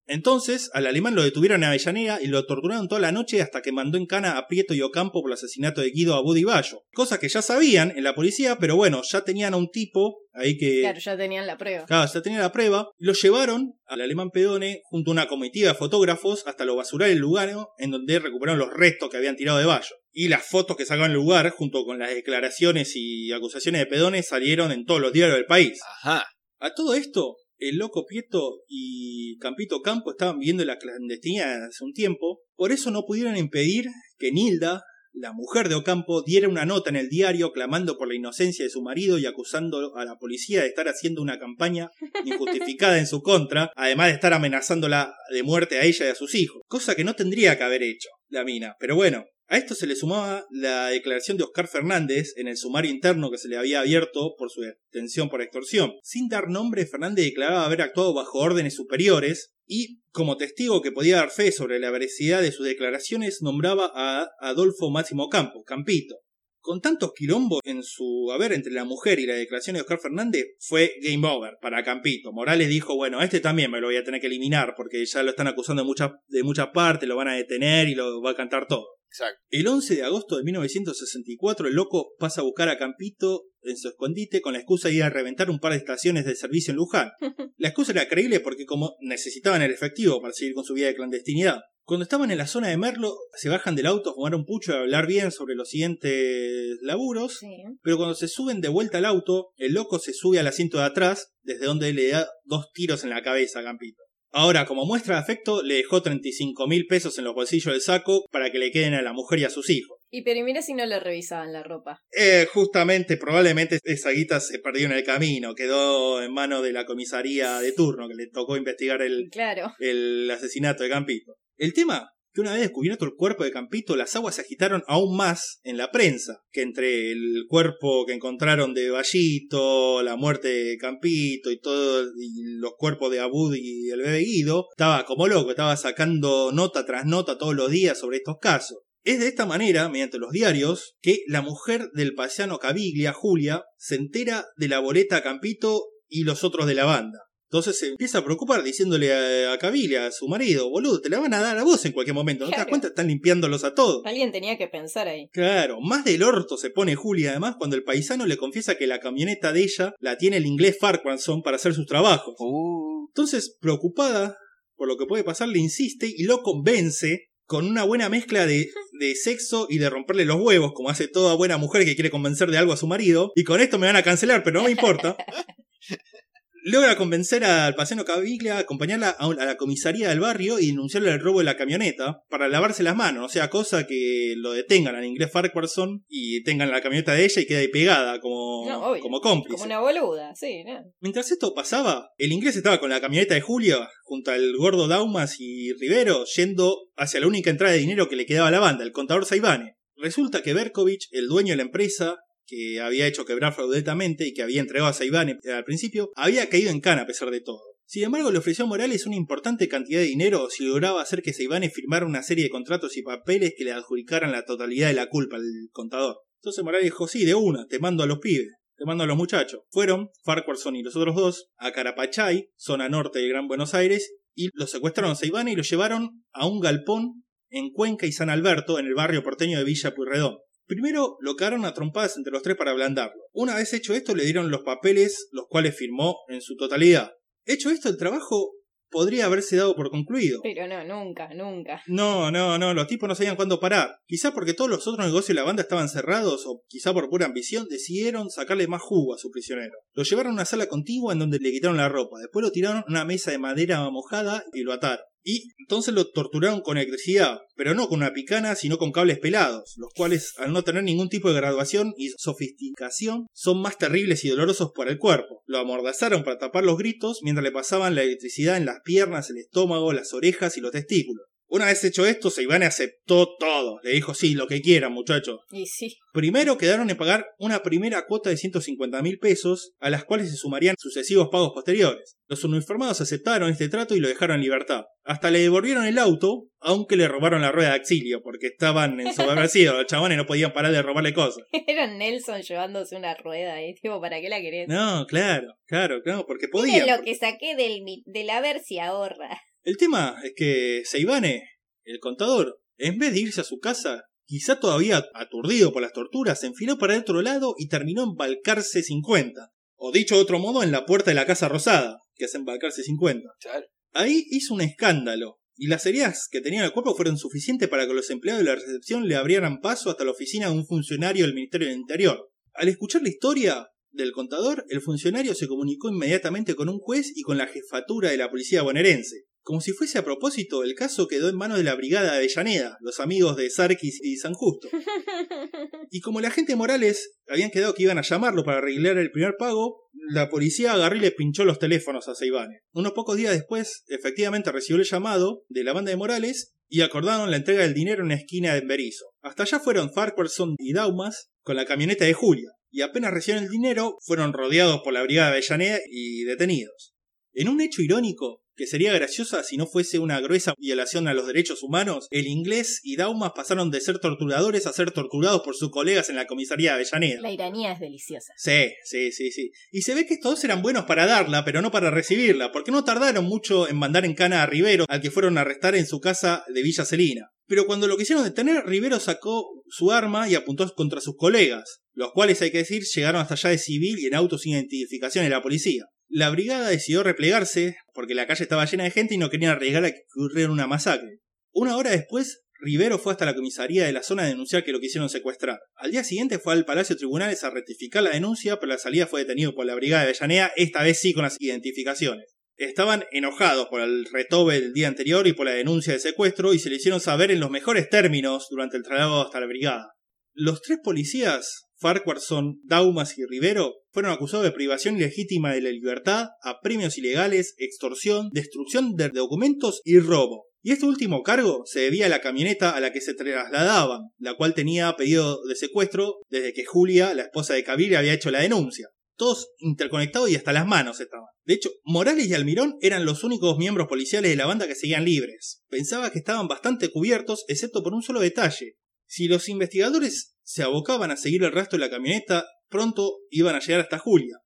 Entonces, al alemán lo detuvieron en Avellaneda y lo torturaron toda la noche hasta que mandó en cana a Prieto y Ocampo por el asesinato de Guido Abud y Bayo. Cosa que ya sabían en la policía, pero bueno, ya tenían a un tipo ahí que... Claro, ya tenían la prueba. Claro, ya tenía la prueba. Lo llevaron al alemán Pedone junto a una comitiva de fotógrafos hasta lo basural del lugar en donde recuperaron los restos que habían tirado de Bayo. Y las fotos que sacaron del lugar, junto con las declaraciones y acusaciones de Pedone, salieron en todos los diarios del país. Ajá. A todo esto, el loco Prieto y Campito Campo estaban viviendo la clandestinidad hace un tiempo, por eso no pudieron impedir que Nilda, la mujer de Ocampo, diera una nota en el diario clamando por la inocencia de su marido y acusando a la policía de estar haciendo una campaña injustificada en su contra, además de estar amenazándola de muerte a ella y a sus hijos, cosa que no tendría que haber hecho la mina, pero bueno. A esto se le sumaba la declaración de Oscar Fernández en el sumario interno que se le había abierto por su detención por extorsión. Sin dar nombre, Fernández declaraba haber actuado bajo órdenes superiores y, como testigo que podía dar fe sobre la veracidad de sus declaraciones, nombraba a Adolfo Máximo Campo, Campito. Con tantos quilombos en su haber entre la mujer y la declaración de Oscar Fernández, fue game over para Campito. Morales dijo, bueno, este también me lo voy a tener que eliminar porque ya lo están acusando de muchas de muchas partes, lo van a detener y lo va a cantar todo. Exacto. El 11 de agosto de 1964, el loco pasa a buscar a Campito en su escondite con la excusa de ir a reventar un par de estaciones de servicio en Luján. La excusa era creíble porque como necesitaban el efectivo para seguir con su vida de clandestinidad. Cuando estaban en la zona de Merlo, se bajan del auto a fumar un pucho y a hablar bien sobre los siguientes laburos. Sí. Pero cuando se suben de vuelta al auto, el loco se sube al asiento de atrás, desde donde le da dos tiros en la cabeza a Campito. Ahora, como muestra de afecto, le dejó 35 mil pesos en los bolsillos del saco para que le queden a la mujer y a sus hijos. Y pero mira si no le revisaban la ropa. Eh, justamente, probablemente esa guita se perdió en el camino, quedó en manos de la comisaría de turno, que le tocó investigar el, Claro. el asesinato de Campito. El tema, que una vez descubierto el cuerpo de Campito, las aguas se agitaron aún más en la prensa, que entre el cuerpo que encontraron de Vallito, la muerte de Campito y todo, y los cuerpos de Abud y el bebé Guido, estaba como loco, estaba sacando nota tras nota todos los días sobre estos casos. Es de esta manera, mediante los diarios, que la mujer del paisano Caviglia, Julia, se entera de la boleta Campito y los otros de la banda. Entonces se empieza a preocupar diciéndole a, a a su marido, boludo, te la van a dar a vos en cualquier momento, ¿no te das cuenta? Están limpiándolos a todos. Alguien tenía que pensar ahí. Claro, más del orto se pone Julia además cuando el paisano le confiesa que la camioneta de ella la tiene el inglés Farquharson para hacer sus trabajos. Uh, Entonces, preocupada por lo que puede pasar, le insiste y lo convence con una buena mezcla de, de sexo y de romperle los huevos, como hace toda buena mujer que quiere convencer de algo a su marido. Y con esto me van a cancelar, pero no me importa. Logra convencer al paisano Caviglia a acompañarla a, un- a la comisaría del barrio y denunciarle el robo de la camioneta para lavarse las manos, o sea, cosa que lo detengan al inglés Farquharson y tengan la camioneta de ella y quede ahí pegada como, No, obvio. como cómplice. Como una boluda, sí, ¿no? Mientras esto pasaba, el inglés estaba con la camioneta de Julio junto al gordo Daumas y Rivero yendo hacia la única entrada de dinero que le quedaba a la banda, el contador Saibane. Resulta que Berkovich, el dueño de la empresa que había hecho quebrar fraudulentamente y que había entregado a Saibane al principio, había caído en cana a pesar de todo. Sin embargo, le ofreció a Morales una importante cantidad de dinero si lograba hacer que Saibane firmara una serie de contratos y papeles que le adjudicaran la totalidad de la culpa al contador. Entonces Morales dijo, sí, de una, te mando a los pibes. Te mando a los muchachos. Fueron Farquharson y los otros dos a Carapachay, zona norte del Gran Buenos Aires, y los secuestraron a Saibane y los llevaron a un galpón en Cuenca y San Alberto, en el barrio porteño de Villa Pueyrredón. Primero lo cagaron a trompadas entre los tres para ablandarlo. Una vez hecho esto, le dieron los papeles, los cuales firmó en su totalidad. Hecho esto, el trabajo podría haberse dado por concluido. Pero no, nunca, nunca. No, no, no, los tipos no sabían cuándo parar. Quizá porque todos los otros negocios de la banda estaban cerrados o quizá por pura ambición decidieron sacarle más jugo a su prisionero. Lo llevaron a una sala contigua en donde le quitaron la ropa, después lo tiraron a una mesa de madera mojada y lo ataron. Y entonces lo torturaron con electricidad, pero no con una picana, sino con cables pelados, los cuales, al no tener ningún tipo de graduación y sofisticación, son más terribles y dolorosos para el cuerpo. Lo amordazaron para tapar los gritos mientras le pasaban la electricidad en las piernas, el estómago, las orejas y los testículos. Una vez hecho esto, Seibane aceptó todo. Le dijo, sí, lo que quieran, muchachos. Y sí. Primero quedaron en pagar una primera cuota de 150 mil pesos, a las cuales se sumarían sucesivos pagos posteriores. Los uniformados aceptaron este trato y lo dejaron en libertad. Hasta le devolvieron el auto, aunque le robaron la rueda de auxilio, porque estaban ensoberbecidos. Los chabones no podían parar de robarle cosas. Era Nelson llevándose una rueda ahí, tipo, ¿para qué la querés? No, claro, claro, claro, porque Miren podían. lo que saqué del, mi- de la ver si ahorra. El tema es que Seibane, el contador, en vez de irse a su casa, quizá todavía aturdido por las torturas, se enfiló para el otro lado y terminó en Balcarce 50. O dicho de otro modo, en la puerta de la Casa Rosada, que es en Balcarce 50. claro. Ahí hizo un escándalo, y las heridas que tenía en el cuerpo fueron suficientes para que los empleados de la recepción le abrieran paso hasta la oficina de un funcionario del Ministerio del Interior. Al escuchar la historia del contador, el funcionario se comunicó inmediatamente con un juez y con la jefatura de la policía bonaerense. Como si fuese a propósito, el caso quedó en manos de la Brigada de Avellaneda, los amigos de Sarkis y San Justo. Y como la gente Morales habían quedado que iban a llamarlo para arreglar el primer pago, la policía agarró y le pinchó los teléfonos a Seibane. Unos pocos días después, efectivamente recibió el llamado de la banda de Morales y acordaron la entrega del dinero en una esquina de Berizo. Hasta allá fueron Farquharson y Daumas con la camioneta de Julia, y apenas recibieron el dinero, fueron rodeados por la brigada de Avellaneda y detenidos. En un hecho irónico, que sería graciosa si no fuese una gruesa violación a los derechos humanos, el inglés y Daumas pasaron de ser torturadores a ser torturados por sus colegas en la comisaría de Avellaneda. La iranía es deliciosa. Sí, sí, sí, sí. Y se ve que estos dos eran buenos para darla, pero no para recibirla, porque no tardaron mucho en mandar en cana a Rivero, al que fueron a arrestar en su casa de Villa Celina. Pero cuando lo quisieron detener, Rivero sacó su arma y apuntó contra sus colegas, los cuales, hay que decir, llegaron hasta allá de civil y en auto sin identificación de la policía. La brigada decidió replegarse porque la calle estaba llena de gente y no querían arriesgar a que ocurriera una masacre. Una hora después, Rivero fue hasta la comisaría de la zona a denunciar que lo quisieron secuestrar. Al día siguiente fue al Palacio de Tribunales a rectificar la denuncia, pero la salida fue detenido por la brigada de Avellaneda, esta vez sí con las identificaciones. Estaban enojados por el retobe del día anterior y por la denuncia de secuestro y se le hicieron saber en los mejores términos durante el traslado hasta la brigada. Los tres policías, Farquharson, Daumas y Rivero, fueron acusados de privación ilegítima de la libertad, apremios ilegales, extorsión, destrucción de documentos y robo. Y este último cargo se debía a la camioneta a la que se trasladaban, la cual tenía pedido de secuestro desde que Julia, la esposa de Cavill, había hecho la denuncia. Todos interconectados y hasta las manos estaban. De hecho, Morales y Almirón eran los únicos miembros policiales de la banda que seguían libres. Pensaba que estaban bastante cubiertos, excepto por un solo detalle. Si los investigadores se abocaban a seguir el rastro de la camioneta, pronto iban a llegar hasta Julia.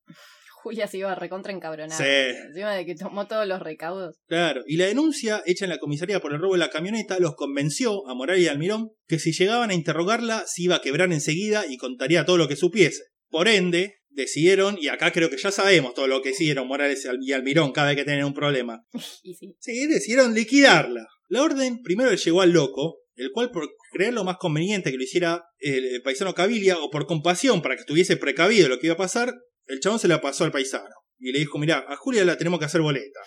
Julia se iba recontra encabronada. Sí. Encima de que tomó todos los recaudos. Claro, y la denuncia hecha en la comisaría por el robo de la camioneta los convenció a Morales y Almirón que si llegaban a interrogarla se iba a quebrar enseguida y contaría todo lo que supiese. Por ende, decidieron, y acá creo que ya sabemos todo lo que hicieron Morales y Almirón cada vez que tenían un problema. Y sí. Sí, decidieron liquidarla. La orden primero le llegó al loco, el cual por creer lo más conveniente que lo hiciera el paisano Cabilia, o por compasión para que estuviese precavido de lo que iba a pasar, el chabón se la pasó al paisano. Y le dijo, mirá, a Julia la tenemos que hacer boleta.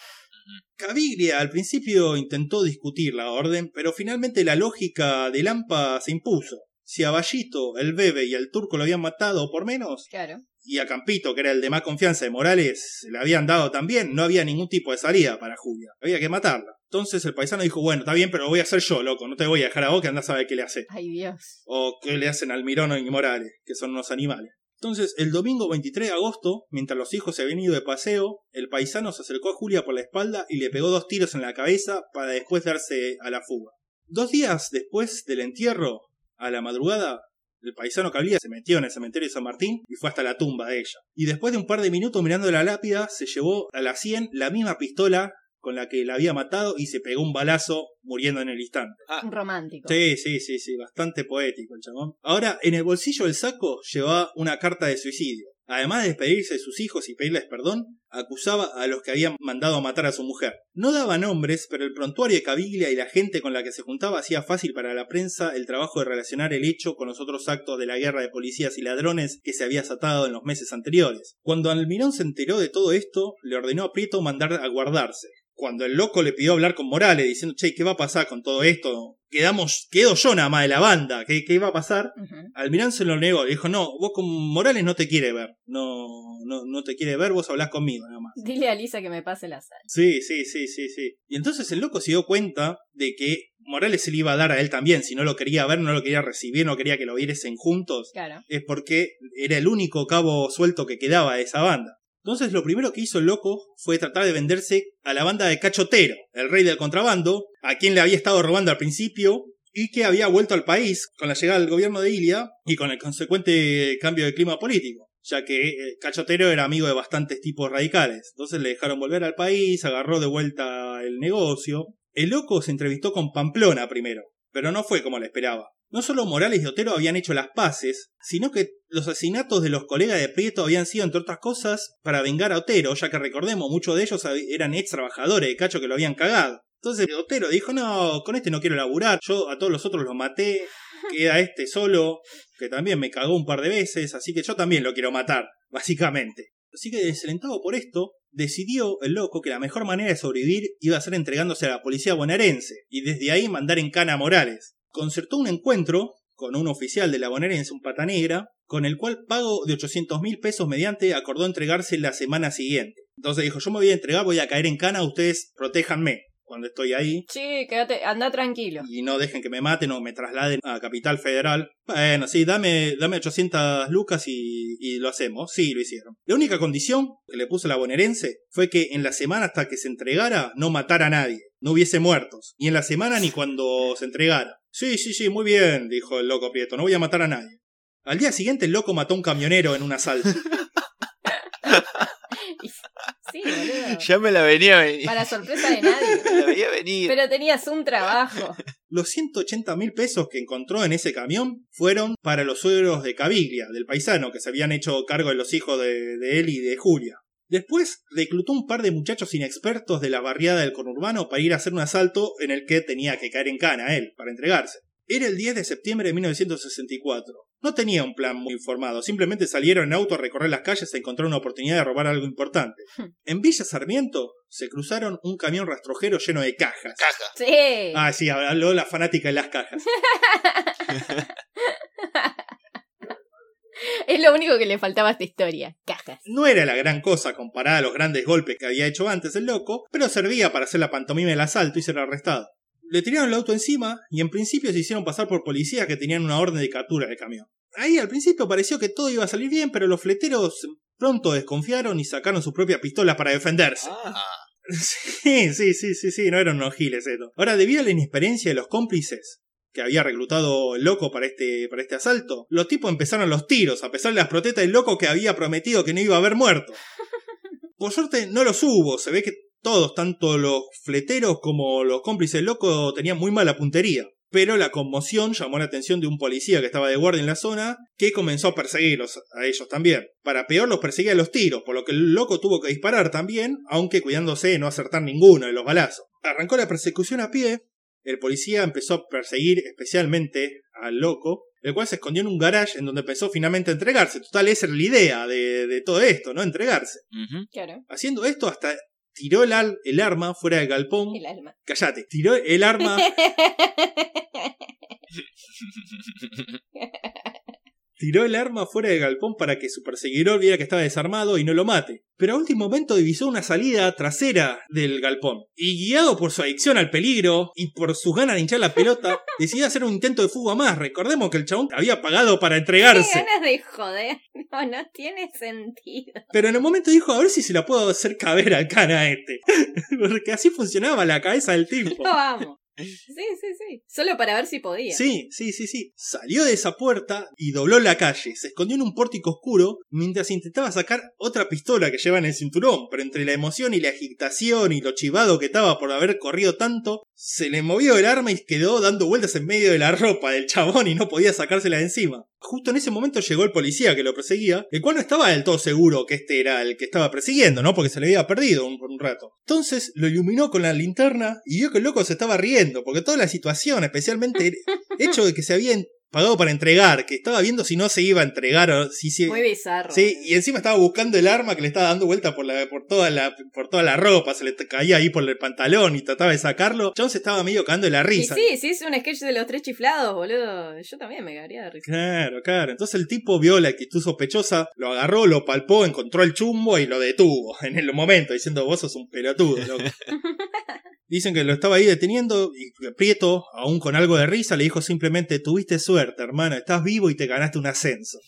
Caviglia al principio intentó discutir la orden, pero finalmente la lógica de Lampa se impuso. Si a Vallito, el bebé y el turco lo habían matado por menos, Claro. Y a Campito, que era el de más confianza de Morales, se le habían dado también, no había ningún tipo de salida para Julia. Había que matarla. Entonces el paisano dijo, bueno, está bien, pero lo voy a hacer yo, loco, no te voy a dejar a vos que andás a ver qué le hace. Ay, Dios. O qué le hacen al Mirón y Morales, que son unos animales. Entonces, el domingo 23 de agosto, mientras los hijos se habían ido de paseo, el paisano se acercó a Julia por la espalda y le pegó dos tiros en la cabeza para después darse a la fuga. Dos días después del entierro, a la madrugada, el paisano Cablía se metió en el cementerio de San Martín y fue hasta la tumba de ella. Y después de un par de minutos mirando la lápida, se llevó a la sien la misma pistola con la que la había matado y se pegó un balazo muriendo en el instante. Un romántico. Sí, sí, sí, sí, bastante poético el chabón. Ahora, en el bolsillo del saco llevaba una carta de suicidio. Además de despedirse de sus hijos y pedirles perdón, acusaba a los que habían mandado a matar a su mujer. No daba nombres, pero el prontuario de Caviglia y la gente con la que se juntaba hacía fácil para la prensa el trabajo de relacionar el hecho con los otros actos de la guerra de policías y ladrones que se había desatado en los meses anteriores. Cuando Almirón se enteró de todo esto, le ordenó a Prieto mandar a guardarse cuando el loco le pidió hablar con Morales diciendo, che, ¿qué va a pasar con todo esto? Quedamos, quedo yo nada más de la banda, ¿qué, qué va a pasar? Ujú. Almirán se lo negó, le dijo, no, vos con Morales no te quiere ver, no, no, no te quiere ver, vos hablás conmigo nada más. Dile a Lisa que me pase la sal. Sí, sí, sí, sí, sí. Y entonces el loco se dio cuenta de que Morales se le iba a dar a él también, si no lo quería ver, no lo quería recibir, no quería que lo viesen juntos, Claro. es porque era el único cabo suelto que quedaba de esa banda. Entonces lo primero que hizo el loco fue tratar de venderse a la banda de Cachotero, el rey del contrabando, a quien le había estado robando al principio y que había vuelto al país con la llegada del gobierno de Ilia y con el consecuente cambio de clima político, ya que eh, Cachotero era amigo de bastantes tipos radicales. Entonces le dejaron volver al país, agarró de vuelta el negocio. El loco se entrevistó con Pamplona primero, pero no fue como le esperaba. No solo Morales y Otero habían hecho las paces, sino que los asesinatos de los colegas de Prieto habían sido, entre otras cosas, para vengar a Otero, ya que recordemos, muchos de ellos eran ex trabajadores de Cacho que lo habían cagado. Entonces Otero dijo, no, con este no quiero laburar, yo a todos los otros los maté, queda este solo, que también me cagó un par de veces, así que yo también lo quiero matar, básicamente. Así que desalentado por esto, decidió el loco que la mejor manera de sobrevivir iba a ser entregándose a la policía bonaerense, y desde ahí mandar en cana a Morales. Concertó un encuentro con un oficial de la bonaerense, un pata negra, con el cual pago de 800 mil pesos mediante acordó entregarse la semana siguiente. Entonces dijo, yo me voy a entregar, voy a caer en cana, ustedes protéjanme cuando estoy ahí Sí, quédate, anda tranquilo. y no dejen que me maten o me trasladen a Capital Federal. Bueno, sí, dame, dame 800 lucas y, y lo hacemos. Sí, lo hicieron. La única condición que le puso la bonaerense fue que en la semana hasta que se entregara no matara a nadie, no hubiese muertos. Ni en la semana ni cuando se entregara. Sí, sí, sí, muy bien, dijo el loco Prieto, no voy a matar a nadie. Al día siguiente el loco mató a un camionero en un asalto. Sí, boludo. Ya me la venía venir. Para sorpresa de nadie. Me la veía venir. Pero tenías un trabajo. Los 180 mil pesos que encontró en ese camión fueron para los suegros de Caviglia, del paisano, que se habían hecho cargo de los hijos de, de él y de Julia. Después reclutó un par de muchachos inexpertos de la barriada del conurbano para ir a hacer un asalto en el que tenía que caer en cana él, para entregarse. Era el 10 de septiembre de 1964. No tenía un plan muy informado, simplemente salieron en auto a recorrer las calles a encontrar una oportunidad de robar algo importante. En Villa Sarmiento se cruzaron un camión rastrojero lleno de cajas. Caja. Sí. Ah, sí, habló la fanática de las cajas. Es lo único que le faltaba a esta historia. Cajas. No era la gran cosa comparada a los grandes golpes que había hecho antes el loco, pero servía para hacer la pantomima del asalto y ser arrestado. Le tiraron el auto encima y en principio se hicieron pasar por policías que tenían una orden de captura del camión. Ahí al principio pareció que todo iba a salir bien, pero los fleteros pronto desconfiaron y sacaron sus propias pistolas para defenderse. Ah, Sí, sí, sí, sí, sí, no eran unos giles esto. Ahora, debido a la inexperiencia de los cómplices que había reclutado el loco para este, para este asalto, los tipos empezaron los tiros, a pesar de las protestas del loco que había prometido que no iba a haber muerto. Por suerte no los hubo, se ve que todos, tanto los fleteros como los cómplices del loco, tenían muy mala puntería. Pero la conmoción llamó la atención de un policía que estaba de guardia en la zona, que comenzó a perseguirlos a ellos también. Para peor los perseguía a los tiros, por lo que el loco tuvo que disparar también, aunque cuidándose de no acertar ninguno de los balazos. Arrancó la persecución a pie, el policía empezó a perseguir especialmente al loco, el cual se escondió en un garage en donde empezó finalmente a entregarse. Total, esa era la idea de, de todo esto, ¿no? Entregarse. Claro. Haciendo esto hasta tiró el, al- el arma fuera del galpón. El alma. Callate, tiró el arma Tiró el arma fuera del galpón para que su perseguidor viera que estaba desarmado y no lo mate. Pero a último momento divisó una salida trasera del galpón. Y guiado por su adicción al peligro y por sus ganas de hinchar la pelota, decidió hacer un intento de fuga más. Recordemos que el chabón había pagado para Qué entregarse. ganas de joder. No, no tiene sentido. Pero en el momento dijo, a ver si se la puedo hacer caber al cana este. Porque así funcionaba la cabeza del tipo. Lo amo. Sí, sí, sí. Solo para ver si podía. Sí, sí, sí, sí. Salió de esa puerta y dobló la calle. Se escondió en un pórtico oscuro mientras intentaba sacar otra pistola que lleva en el cinturón. Pero entre la emoción y la agitación y lo chivado que estaba por haber corrido tanto, se le movió el arma y quedó dando vueltas en medio de la ropa del chabón y no podía sacársela de encima. Justo en ese momento llegó el policía que lo perseguía, el cual no estaba del todo seguro que este era el que estaba persiguiendo, ¿no? Porque se le había perdido un- un rato. Entonces lo iluminó con la linterna y vio que el loco se estaba riendo, porque toda la situación, especialmente el hecho de que se había pagado para entregar, que estaba viendo si no se iba a entregar o si se... Muy bizarro. Sí, y encima estaba buscando el arma que le estaba dando vuelta por, la, por, toda la, por toda la ropa, se le caía ahí por el pantalón y trataba de sacarlo. John se estaba medio cagando de la Y risa. sí, sí, es un sketch de los tres chiflados, boludo. Yo también me cagaría de risa. Claro, claro. Entonces el tipo vio la actitud sospechosa, lo agarró, lo palpó, encontró el chumbo y lo detuvo en el momento, diciendo vos sos un pelotudo, loco. Dicen que lo estaba ahí deteniendo y Prieto, aún con algo de risa, le dijo simplemente tuviste suerte, hermano, estás vivo y te ganaste un ascenso.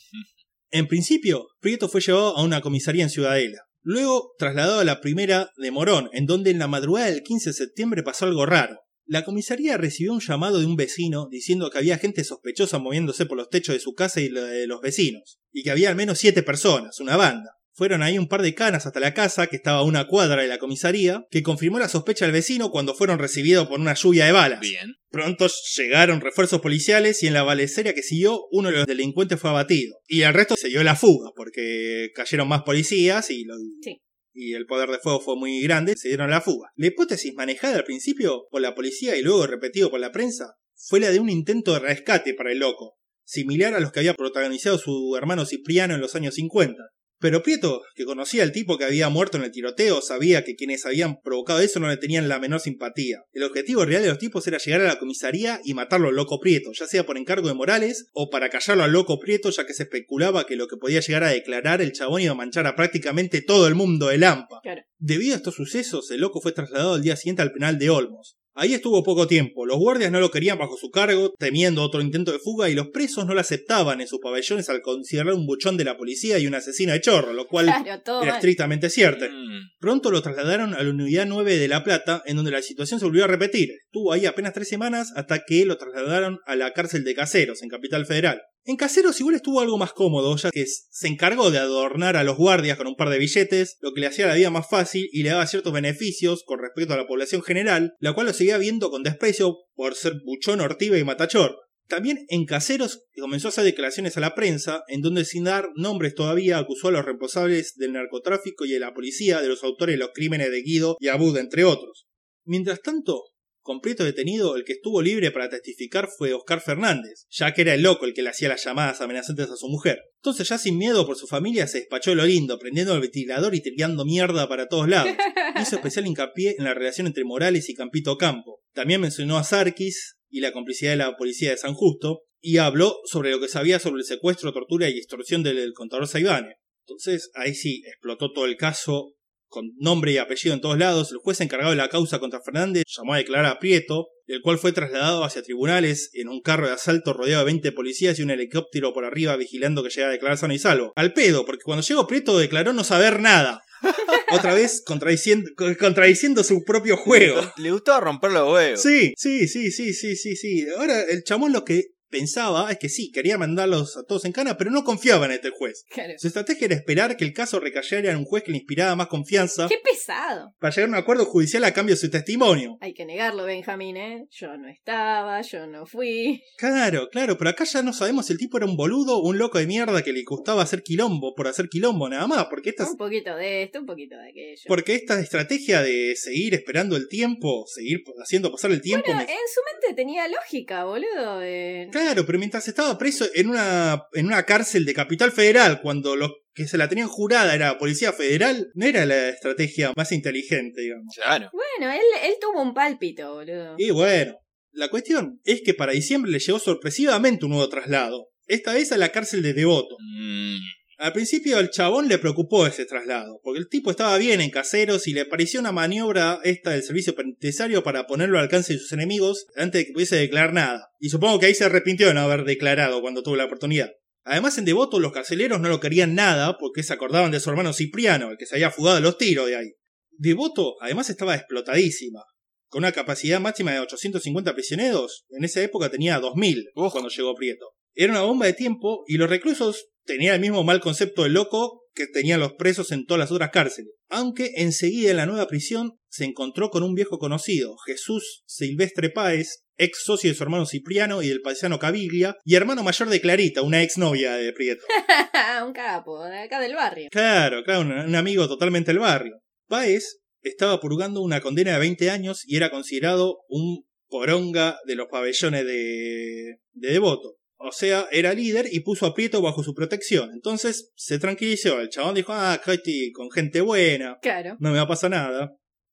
En principio, Prieto fue llevado a una comisaría en Ciudadela. Luego trasladado a la primera de Morón, en donde en la madrugada del 15 de septiembre pasó algo raro. La comisaría recibió un llamado de un vecino diciendo que había gente sospechosa moviéndose por los techos de su casa y de los vecinos, y que había al menos siete personas, una banda. Fueron ahí un par de canas hasta la casa, que estaba a una cuadra de la comisaría, que confirmó la sospecha del vecino cuando fueron recibidos por una lluvia de balas. Bien. Pronto llegaron refuerzos policiales y en la balacera que siguió, uno de los delincuentes fue abatido. Y el resto se dio la fuga, porque cayeron más policías y, Sí. y el poder de fuego fue muy grande, se dieron la fuga. La hipótesis manejada al principio por la policía y luego repetido por la prensa fue la de un intento de rescate para el loco, similar a los que había protagonizado su hermano Cipriano en los años 50. Pero Prieto, que conocía al tipo que había muerto en el tiroteo, sabía que quienes habían provocado eso no le tenían la menor simpatía. El objetivo real de los tipos era llegar a la comisaría y matarlo al loco Prieto, ya sea por encargo de Morales o para callarlo al loco Prieto, ya que se especulaba que lo que podía llegar a declarar el chabón iba a manchar a prácticamente todo el mundo de Lampa. Claro. Debido a estos sucesos, el loco fue trasladado al día siguiente al penal de Olmos. Ahí estuvo poco tiempo, los guardias no lo querían bajo su cargo, temiendo otro intento de fuga, y los presos no lo aceptaban en sus pabellones al considerar un buchón de la policía y un asesino de chorro, lo cual Claro, era mal. estrictamente cierto. Mm, Pronto lo trasladaron a la unidad 9 de La Plata, en donde la situación se volvió a repetir. Estuvo ahí apenas tres semanas hasta que lo trasladaron a la cárcel de Caseros, en Capital Federal. En Caseros igual estuvo algo más cómodo, ya que se encargó de adornar a los guardias con un par de billetes, lo que le hacía la vida más fácil y le daba ciertos beneficios con respecto a la población general, la cual lo seguía viendo con desprecio por ser buchón, ortiva y matachor. También en Caseros comenzó a hacer declaraciones a la prensa, en donde sin dar nombres todavía acusó a los responsables del narcotráfico y a la policía de los autores de los crímenes de Guido y Abud, entre otros. Mientras tanto, con Prieto detenido, el que estuvo libre para testificar fue Oscar Fernández, ya que era el loco el que le hacía las llamadas amenazantes a su mujer. Entonces, ya sin miedo por su familia, se despachó lo lindo, prendiendo el ventilador y tirando mierda para todos lados. Hizo especial hincapié en la relación entre Morales y Campito Campo. También mencionó a Sarkis y la complicidad de la policía de San Justo, y habló sobre lo que sabía sobre el secuestro, tortura y extorsión del contador Saibane. Entonces, ahí sí, explotó todo el caso, con nombre y apellido en todos lados, el juez encargado de la causa contra Fernández llamó a declarar a Prieto, el cual fue trasladado hacia tribunales en un carro de asalto rodeado de 20 policías y un helicóptero por arriba vigilando que llegara a declarar sano y salvo. Al pedo, porque cuando llegó Prieto declaró no saber nada. Otra vez contradiciendo, contradiciendo su propio juego. Le gustaba romper los huevos. Sí, sí, sí, sí, sí, sí, sí. Ahora el chamón lo que pensaba es que sí, quería mandarlos a todos en cana, pero no confiaba en este juez. Claro. Su estrategia era esperar que el caso recayera en un juez que le inspiraba más confianza Qué pesado. para llegar a un acuerdo judicial a cambio de su testimonio. Hay que negarlo, Benjamín, ¿eh? Yo no estaba, yo no fui. Claro, claro, pero acá ya no sabemos si el tipo era un boludo o un loco de mierda que le gustaba hacer quilombo por hacer quilombo nada más, porque esta, Un poquito de esto, un poquito de aquello. porque esta estrategia de seguir esperando el tiempo, seguir haciendo pasar el tiempo... Bueno, me- en su mente tenía lógica, boludo. eh. Claro, pero mientras estaba preso en una, en una cárcel de Capital Federal, cuando los que se la tenían jurada era Policía Federal, no era la estrategia más inteligente, digamos. Claro. Bueno, él, él tuvo un pálpito, boludo. Y bueno, la cuestión es que para diciembre le llegó sorpresivamente un nuevo traslado, esta vez a la cárcel de Devoto. Mm, Al principio al chabón le preocupó ese traslado, porque el tipo estaba bien en caseros y le pareció una maniobra esta del servicio penitenciario para ponerlo al alcance de sus enemigos antes de que pudiese declarar nada. Y supongo que ahí se arrepintió de no haber declarado cuando tuvo la oportunidad. Además, en Devoto los carceleros no lo querían nada porque se acordaban de su hermano Cipriano, el que se había fugado de los tiros de ahí. Devoto, además, estaba explotadísima. Con una capacidad máxima de 850 prisioneros, en esa época tenía 2000 Uf. cuando llegó Prieto. Era una bomba de tiempo y los reclusos tenían el mismo mal concepto de loco que tenían los presos en todas las otras cárceles. Aunque enseguida en la nueva prisión se encontró con un viejo conocido, Jesús Silvestre Páez, ex socio de su hermano Cipriano y del paisano Caviglia, y hermano mayor de Clarita, una ex novia de Prieto. un capo, de acá del barrio. Claro, claro, un, un amigo totalmente del barrio. Páez estaba purgando una condena de 20 años y era considerado un poronga de los pabellones de, de Devoto. O sea, era líder y puso a Prieto bajo su protección. Entonces se tranquilizó. El chabón dijo, ah, acá estoy con gente buena, Claro. no me va a pasar nada.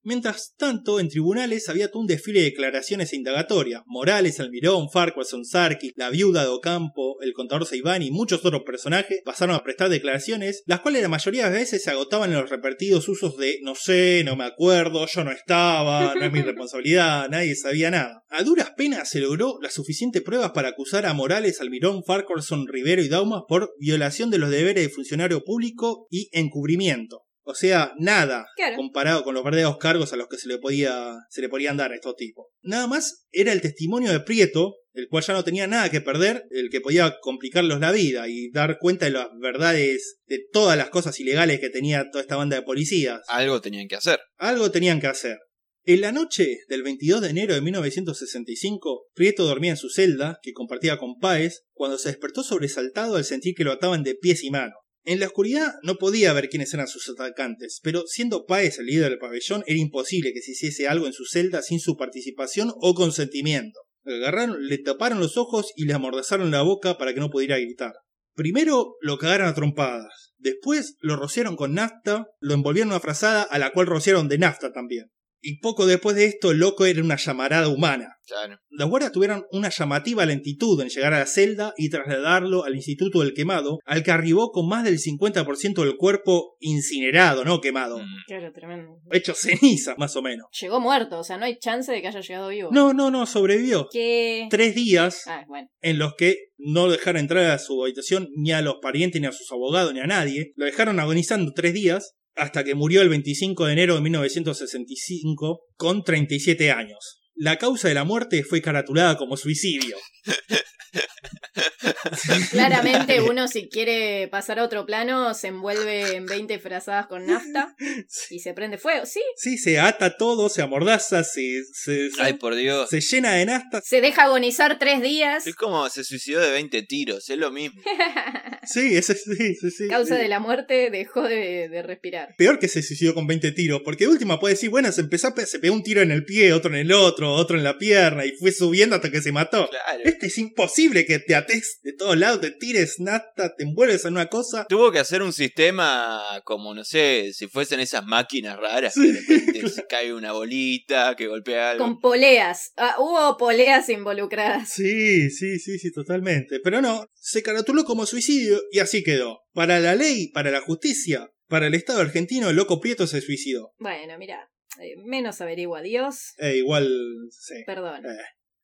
Mientras tanto, en tribunales había todo un desfile de declaraciones e indagatorias. Morales, Almirón, Farquharson, Sarkis, la viuda de Ocampo, el contador Seibán y muchos otros personajes pasaron a prestar declaraciones, las cuales la mayoría de veces se agotaban en los repetidos usos de no sé, no me acuerdo, yo no estaba, no es mi responsabilidad, nadie sabía nada. A duras penas se logró las suficientes pruebas para acusar a Morales, Almirón, Farquharson, Rivero y Daumas por violación de los deberes de funcionario público y encubrimiento. O sea, nada Claro. comparado con los verdaderos cargos a los que se le podía se le podían dar a estos tipos. Nada más era el testimonio de Prieto, el cual ya no tenía nada que perder, el que podía complicarlos la vida y dar cuenta de las verdades de todas las cosas ilegales que tenía toda esta banda de policías. algo tenían que hacer. Algo tenían que hacer. En la noche del 22 de enero de 1965, Prieto dormía en su celda, que compartía con Páez, cuando se despertó sobresaltado al sentir que lo ataban de pies y manos. En la oscuridad no podía ver quiénes eran sus atacantes, pero siendo Páez el líder del pabellón, era imposible que se hiciese algo en su celda sin su participación o consentimiento. Le agarraron, le taparon los ojos y le amordazaron la boca para que no pudiera gritar. Primero lo cagaron a trompadas, después lo rociaron con nafta, lo envolvieron en una frazada a la cual rociaron de nafta también. Y poco después de esto, el loco era una llamarada humana. Claro. Los guardias tuvieron una llamativa lentitud en llegar a la celda y trasladarlo al Instituto del Quemado, al que arribó con más del 50% del cuerpo incinerado, no quemado. Mm, Claro, tremendo. Hecho ceniza, más o menos. Llegó muerto, o sea, no hay chance de que haya llegado vivo. No, no, no, sobrevivió. Que. Tres días Ah, bueno. en los que no dejaron entrar a su habitación ni a los parientes, ni a sus abogados, ni a nadie. Lo dejaron agonizando tres días hasta que murió el 25 de enero de 1965 con 37 años. La causa de la muerte fue caratulada como suicidio. Claramente uno si quiere pasar a otro plano se envuelve en 20 frazadas con nafta y se prende fuego, ¿sí? Sí, se ata todo, se amordaza, se, se, Ay, por Dios. se llena de nafta. Se deja agonizar tres días. Es como se suicidó de 20 tiros, es lo mismo. Sí, ese, sí, sí, sí. Causa de la muerte dejó de, de respirar. Peor que se suicidó con 20 tiros, porque de última puede decir, bueno, se empezó se pegó un tiro en el pie, otro en el otro, otro en la pierna, y fue subiendo hasta que se mató. Claro. Este es imposible que te ates de todos lados, te tires nafta, te envuelves en una cosa. Tuvo que hacer un sistema como, no sé, si fuesen esas máquinas raras, Sí. que de repente se cae una bolita, que golpea algo. Con poleas. Ah, hubo poleas involucradas. Sí, sí, sí, sí, totalmente. Pero no, se caratuló como suicidio y así quedó. Para la ley, para la justicia, para el Estado argentino, el loco Prieto se suicidó. Bueno, mira, eh, menos averigua Dios. Eh, igual, sí. Perdón. Eh.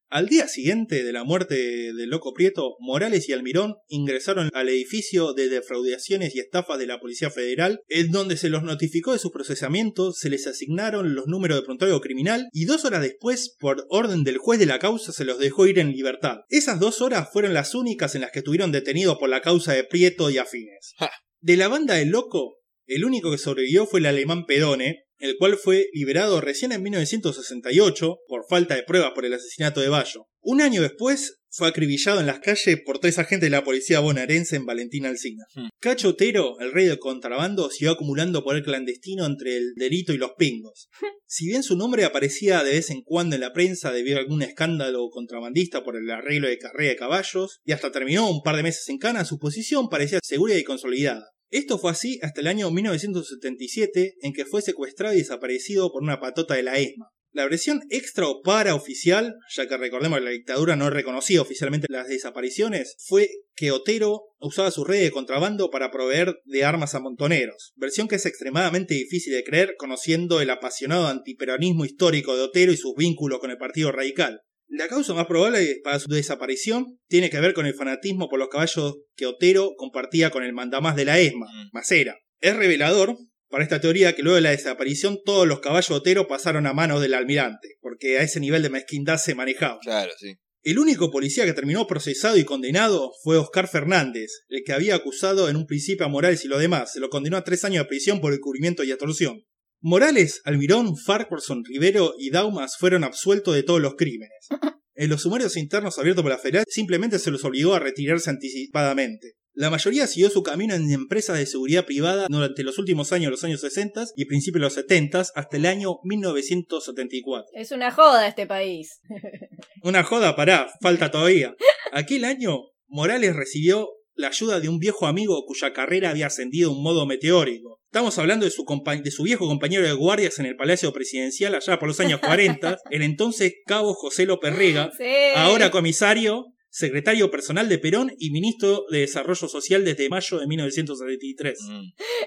Al día siguiente de la muerte del loco Prieto, Morales y Almirón ingresaron al edificio de defraudaciones y estafas de la Policía Federal, en donde se los notificó de su procesamiento, se les asignaron los números de prontuario criminal y dos horas después, por orden del juez de la causa, se los dejó ir en libertad. Esas dos horas fueron las únicas en las que estuvieron detenidos por la causa de Prieto y afines. Ja. De la banda del loco, el único que sobrevivió fue el alemán Pedone, el cual fue liberado recién en 1968 por falta de pruebas por el asesinato de Bayo. Un año después fue acribillado en las calles por tres agentes de la policía bonaerense en Valentín Alsina. Hmm. Cacho Otero, el rey del contrabando, siguió acumulando poder clandestino entre el delito y los pingos. Si bien su nombre aparecía de vez en cuando en la prensa debido a algún escándalo contrabandista por el arreglo de carrera de caballos, y hasta terminó un par de meses en cana, su posición parecía segura y consolidada. Esto fue así hasta el año 1977, en que fue secuestrado y desaparecido por una patota de la ESMA. La versión extra o paraoficial, ya que recordemos que la dictadura no reconocía oficialmente las desapariciones, fue que Otero usaba su red de contrabando para proveer de armas a montoneros, versión que es extremadamente difícil de creer conociendo el apasionado antiperonismo histórico de Otero y sus vínculos con el Partido Radical. La causa más probable para su desaparición tiene que ver con el fanatismo por los caballos que Otero compartía con el mandamás de la ESMA, Mm. Macera. Es revelador para esta teoría que luego de la desaparición todos los caballos de Otero pasaron a manos del almirante, porque a ese nivel de mezquindad se manejaba. Claro, sí. El único policía que terminó procesado y condenado fue Oscar Fernández, el que había acusado en un principio a Morales y lo demás. Se lo condenó a tres años de prisión por encubrimiento y extorsión. Morales, Almirón, Farquharson, Rivero y Daumas fueron absueltos de todos los crímenes. En los sumarios internos abiertos por la Federal simplemente se los obligó a retirarse anticipadamente. La mayoría siguió su camino en empresas de seguridad privada durante los últimos años de los años 60 y principios de los 70 hasta el año 1974. Es una joda este país. Una joda, pará, falta todavía. Aquel año, Morales recibió la ayuda de un viejo amigo cuya carrera había ascendido de un modo meteórico. Estamos hablando de su, de su viejo compañero de guardias en el Palacio Presidencial allá por los años 40, el entonces cabo José López Rega, Sí. ahora comisario, secretario personal de Perón y ministro de Desarrollo Social desde mayo de 1973. Mm.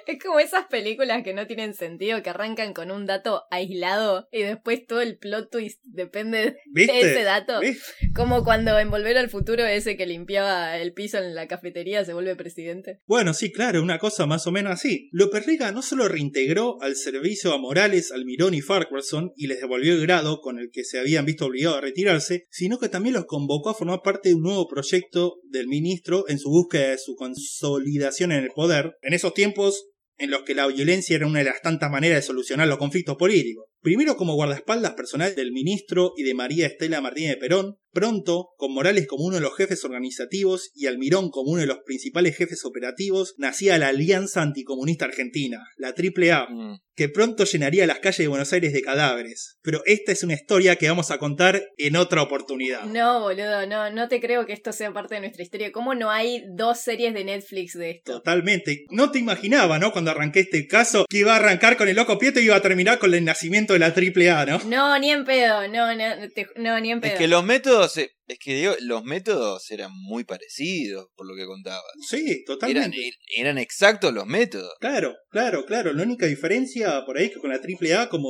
Es como esas películas que no tienen sentido, que arrancan con un dato aislado y después todo el plot twist depende de ¿Viste? ese dato. ¿Ves? Como cuando en Volver al Futuro ese que limpiaba el piso en la cafetería se vuelve presidente. Bueno, sí, claro, una cosa más o menos así. López Rega no solo reintegró al servicio a Morales, Almirón y Farquharson y les devolvió el grado con el que se habían visto obligados a retirarse, sino que también los convocó a formar parte de un nuevo proyecto del ministro en su búsqueda de su consolidación en el poder, en esos tiempos en los que la violencia era una de las tantas maneras de solucionar los conflictos políticos. Primero como guardaespaldas personal del ministro y de María Estela Martínez de Perón, pronto, con Morales como uno de los jefes organizativos y Almirón como uno de los principales jefes operativos, nacía la Alianza Anticomunista Argentina, la AAA, Mm. que pronto llenaría las calles de Buenos Aires de cadáveres. Pero esta es una historia que vamos a contar en otra oportunidad. No, boludo, no, no te creo que esto sea parte de nuestra historia. ¿Cómo no hay dos series de Netflix de esto? Totalmente. No te imaginaba, ¿no? Cuando arranqué este caso, que iba a arrancar con el loco Prieto y iba a terminar con el nacimiento de la AAA, ¿no? No, ni en pedo, no, no, te- no ni en pedo. Es que los métodos, eh, es que digo, los métodos eran muy parecidos por lo que contabas. Sí, totalmente. eran exactos los métodos. Claro, claro, claro. La única diferencia por ahí es que con la AAA, como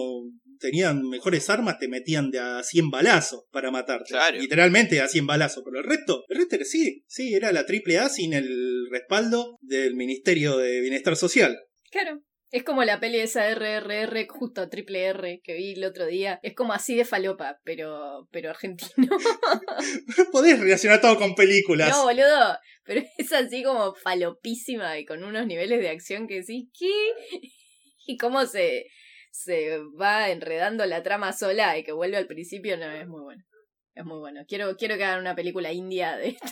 tenían mejores armas, te metían de a 100 balazos para matarte. Claro. Literalmente a 100 balazos. Pero el resto, el resto era- sí, sí, era la AAA sin el respaldo del Ministerio de Bienestar Social. Claro. Es como la peli esa RRR, justo triple R, que vi el otro día. Es como así de falopa, pero, pero argentino. Podés relacionar todo con películas. No, boludo. Pero es así como falopísima y con unos niveles de acción que sí, ¿qué? Y cómo se, se va enredando la trama sola y que vuelve al principio, no, es muy bueno. Es muy bueno. Quiero, quiero que hagan una película india de esto.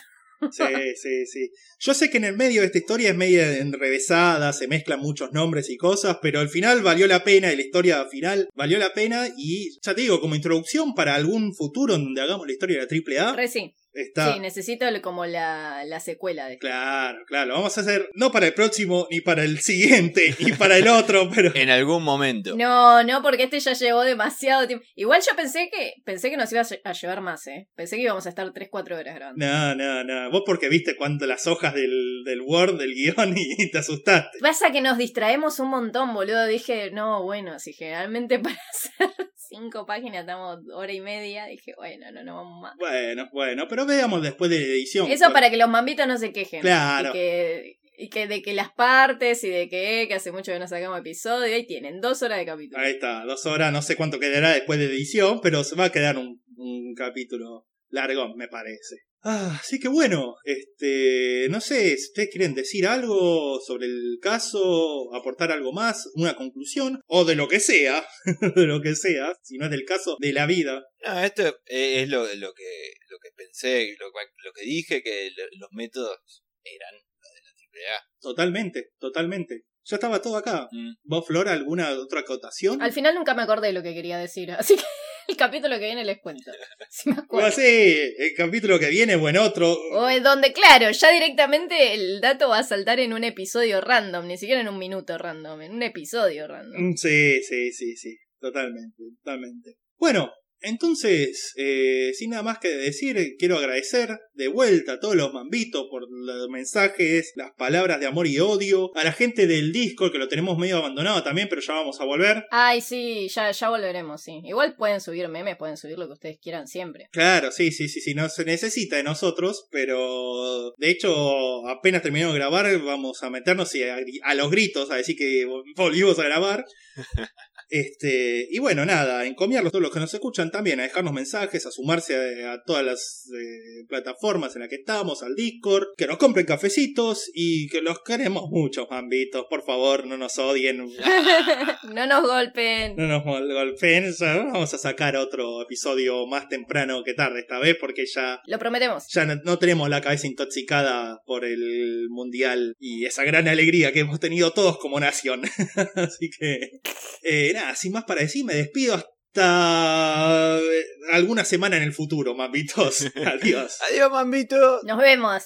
Sí, sí, sí. Yo sé que en el medio de esta historia es media enrevesada, se mezclan muchos nombres y cosas, pero al final valió la pena y la historia final valió la pena y ya te digo, como introducción para algún futuro en donde hagamos la historia de la AAA. Re sí. Está... Sí, necesito como la, la secuela de Claro, claro. Vamos a hacer no para el próximo, ni para el siguiente, ni para el otro, pero. En algún momento. No, no, porque este ya llevó demasiado tiempo. Igual yo pensé que pensé que nos iba a llevar más, ¿eh? Pensé que íbamos a estar 3-4 horas grabando. No, no, no. Vos porque viste cuando las hojas del, del Word, del guion, y te asustaste. Pasa que nos distraemos un montón, boludo. Dije, no, bueno, si generalmente para hacer cinco páginas estamos hora y media, dije, bueno, no, no vamos más. Bueno, bueno, pero veamos después de la edición. Eso para que los mambitos no se quejen. Claro. Y que, y que de que las partes y de que, que hace mucho que no sacamos episodio, ahí tienen dos horas de capítulo. Ahí está, dos horas, no sé cuánto quedará después de edición, pero se va a quedar un, un capítulo largo, me parece. Ah, así que bueno, este, no sé, si ustedes quieren decir algo sobre el caso, aportar algo más, una conclusión, o de lo que sea, de lo que sea, si no es del caso, de la vida. No, esto es lo, lo que lo que pensé, lo, lo que dije, que los métodos eran los de la AAA. Totalmente, totalmente. Ya estaba todo acá. Mm. ¿Vos, Flora, alguna otra acotación? Al final nunca me acordé de lo que quería decir, así que el capítulo que viene les cuento. Si me acuerdo. O sí, el capítulo que viene o en otro. O en donde, claro, ya directamente el dato va a saltar en un episodio random, ni siquiera en un minuto random, en un episodio random. Mm, Sí, sí, sí, sí. Totalmente, totalmente. Bueno, entonces, eh, sin nada más que decir, quiero agradecer de vuelta a todos los mambitos por los mensajes, las palabras de amor y odio, a la gente del Discord que lo tenemos medio abandonado también, pero ya vamos a volver. Ay, sí, ya, ya volveremos, sí. Igual pueden subir memes, pueden subir lo que ustedes quieran siempre. Claro, sí, sí, sí, sí, no se necesita de nosotros, pero de hecho apenas terminamos de grabar vamos a meternos y a, a los gritos a decir que volvimos a grabar. Este, y bueno, nada, encomiarlos a todos los que nos escuchan también, a dejarnos mensajes, a sumarse a, a todas las eh, plataformas en las que estamos, al Discord, que nos compren cafecitos y que los queremos mucho, mambitos, por favor, no nos odien, no nos golpeen. no nos gol- golpeen, ya vamos a sacar otro episodio más temprano que tarde esta vez porque ya Lo prometemos. ya no, no tenemos la cabeza intoxicada por el mundial y esa gran alegría que hemos tenido todos como nación. Así que, eh, nada, sin más para decir, me despido hasta eh, alguna semana en el futuro, mambitos. Adiós. Adiós, mambito. Nos vemos.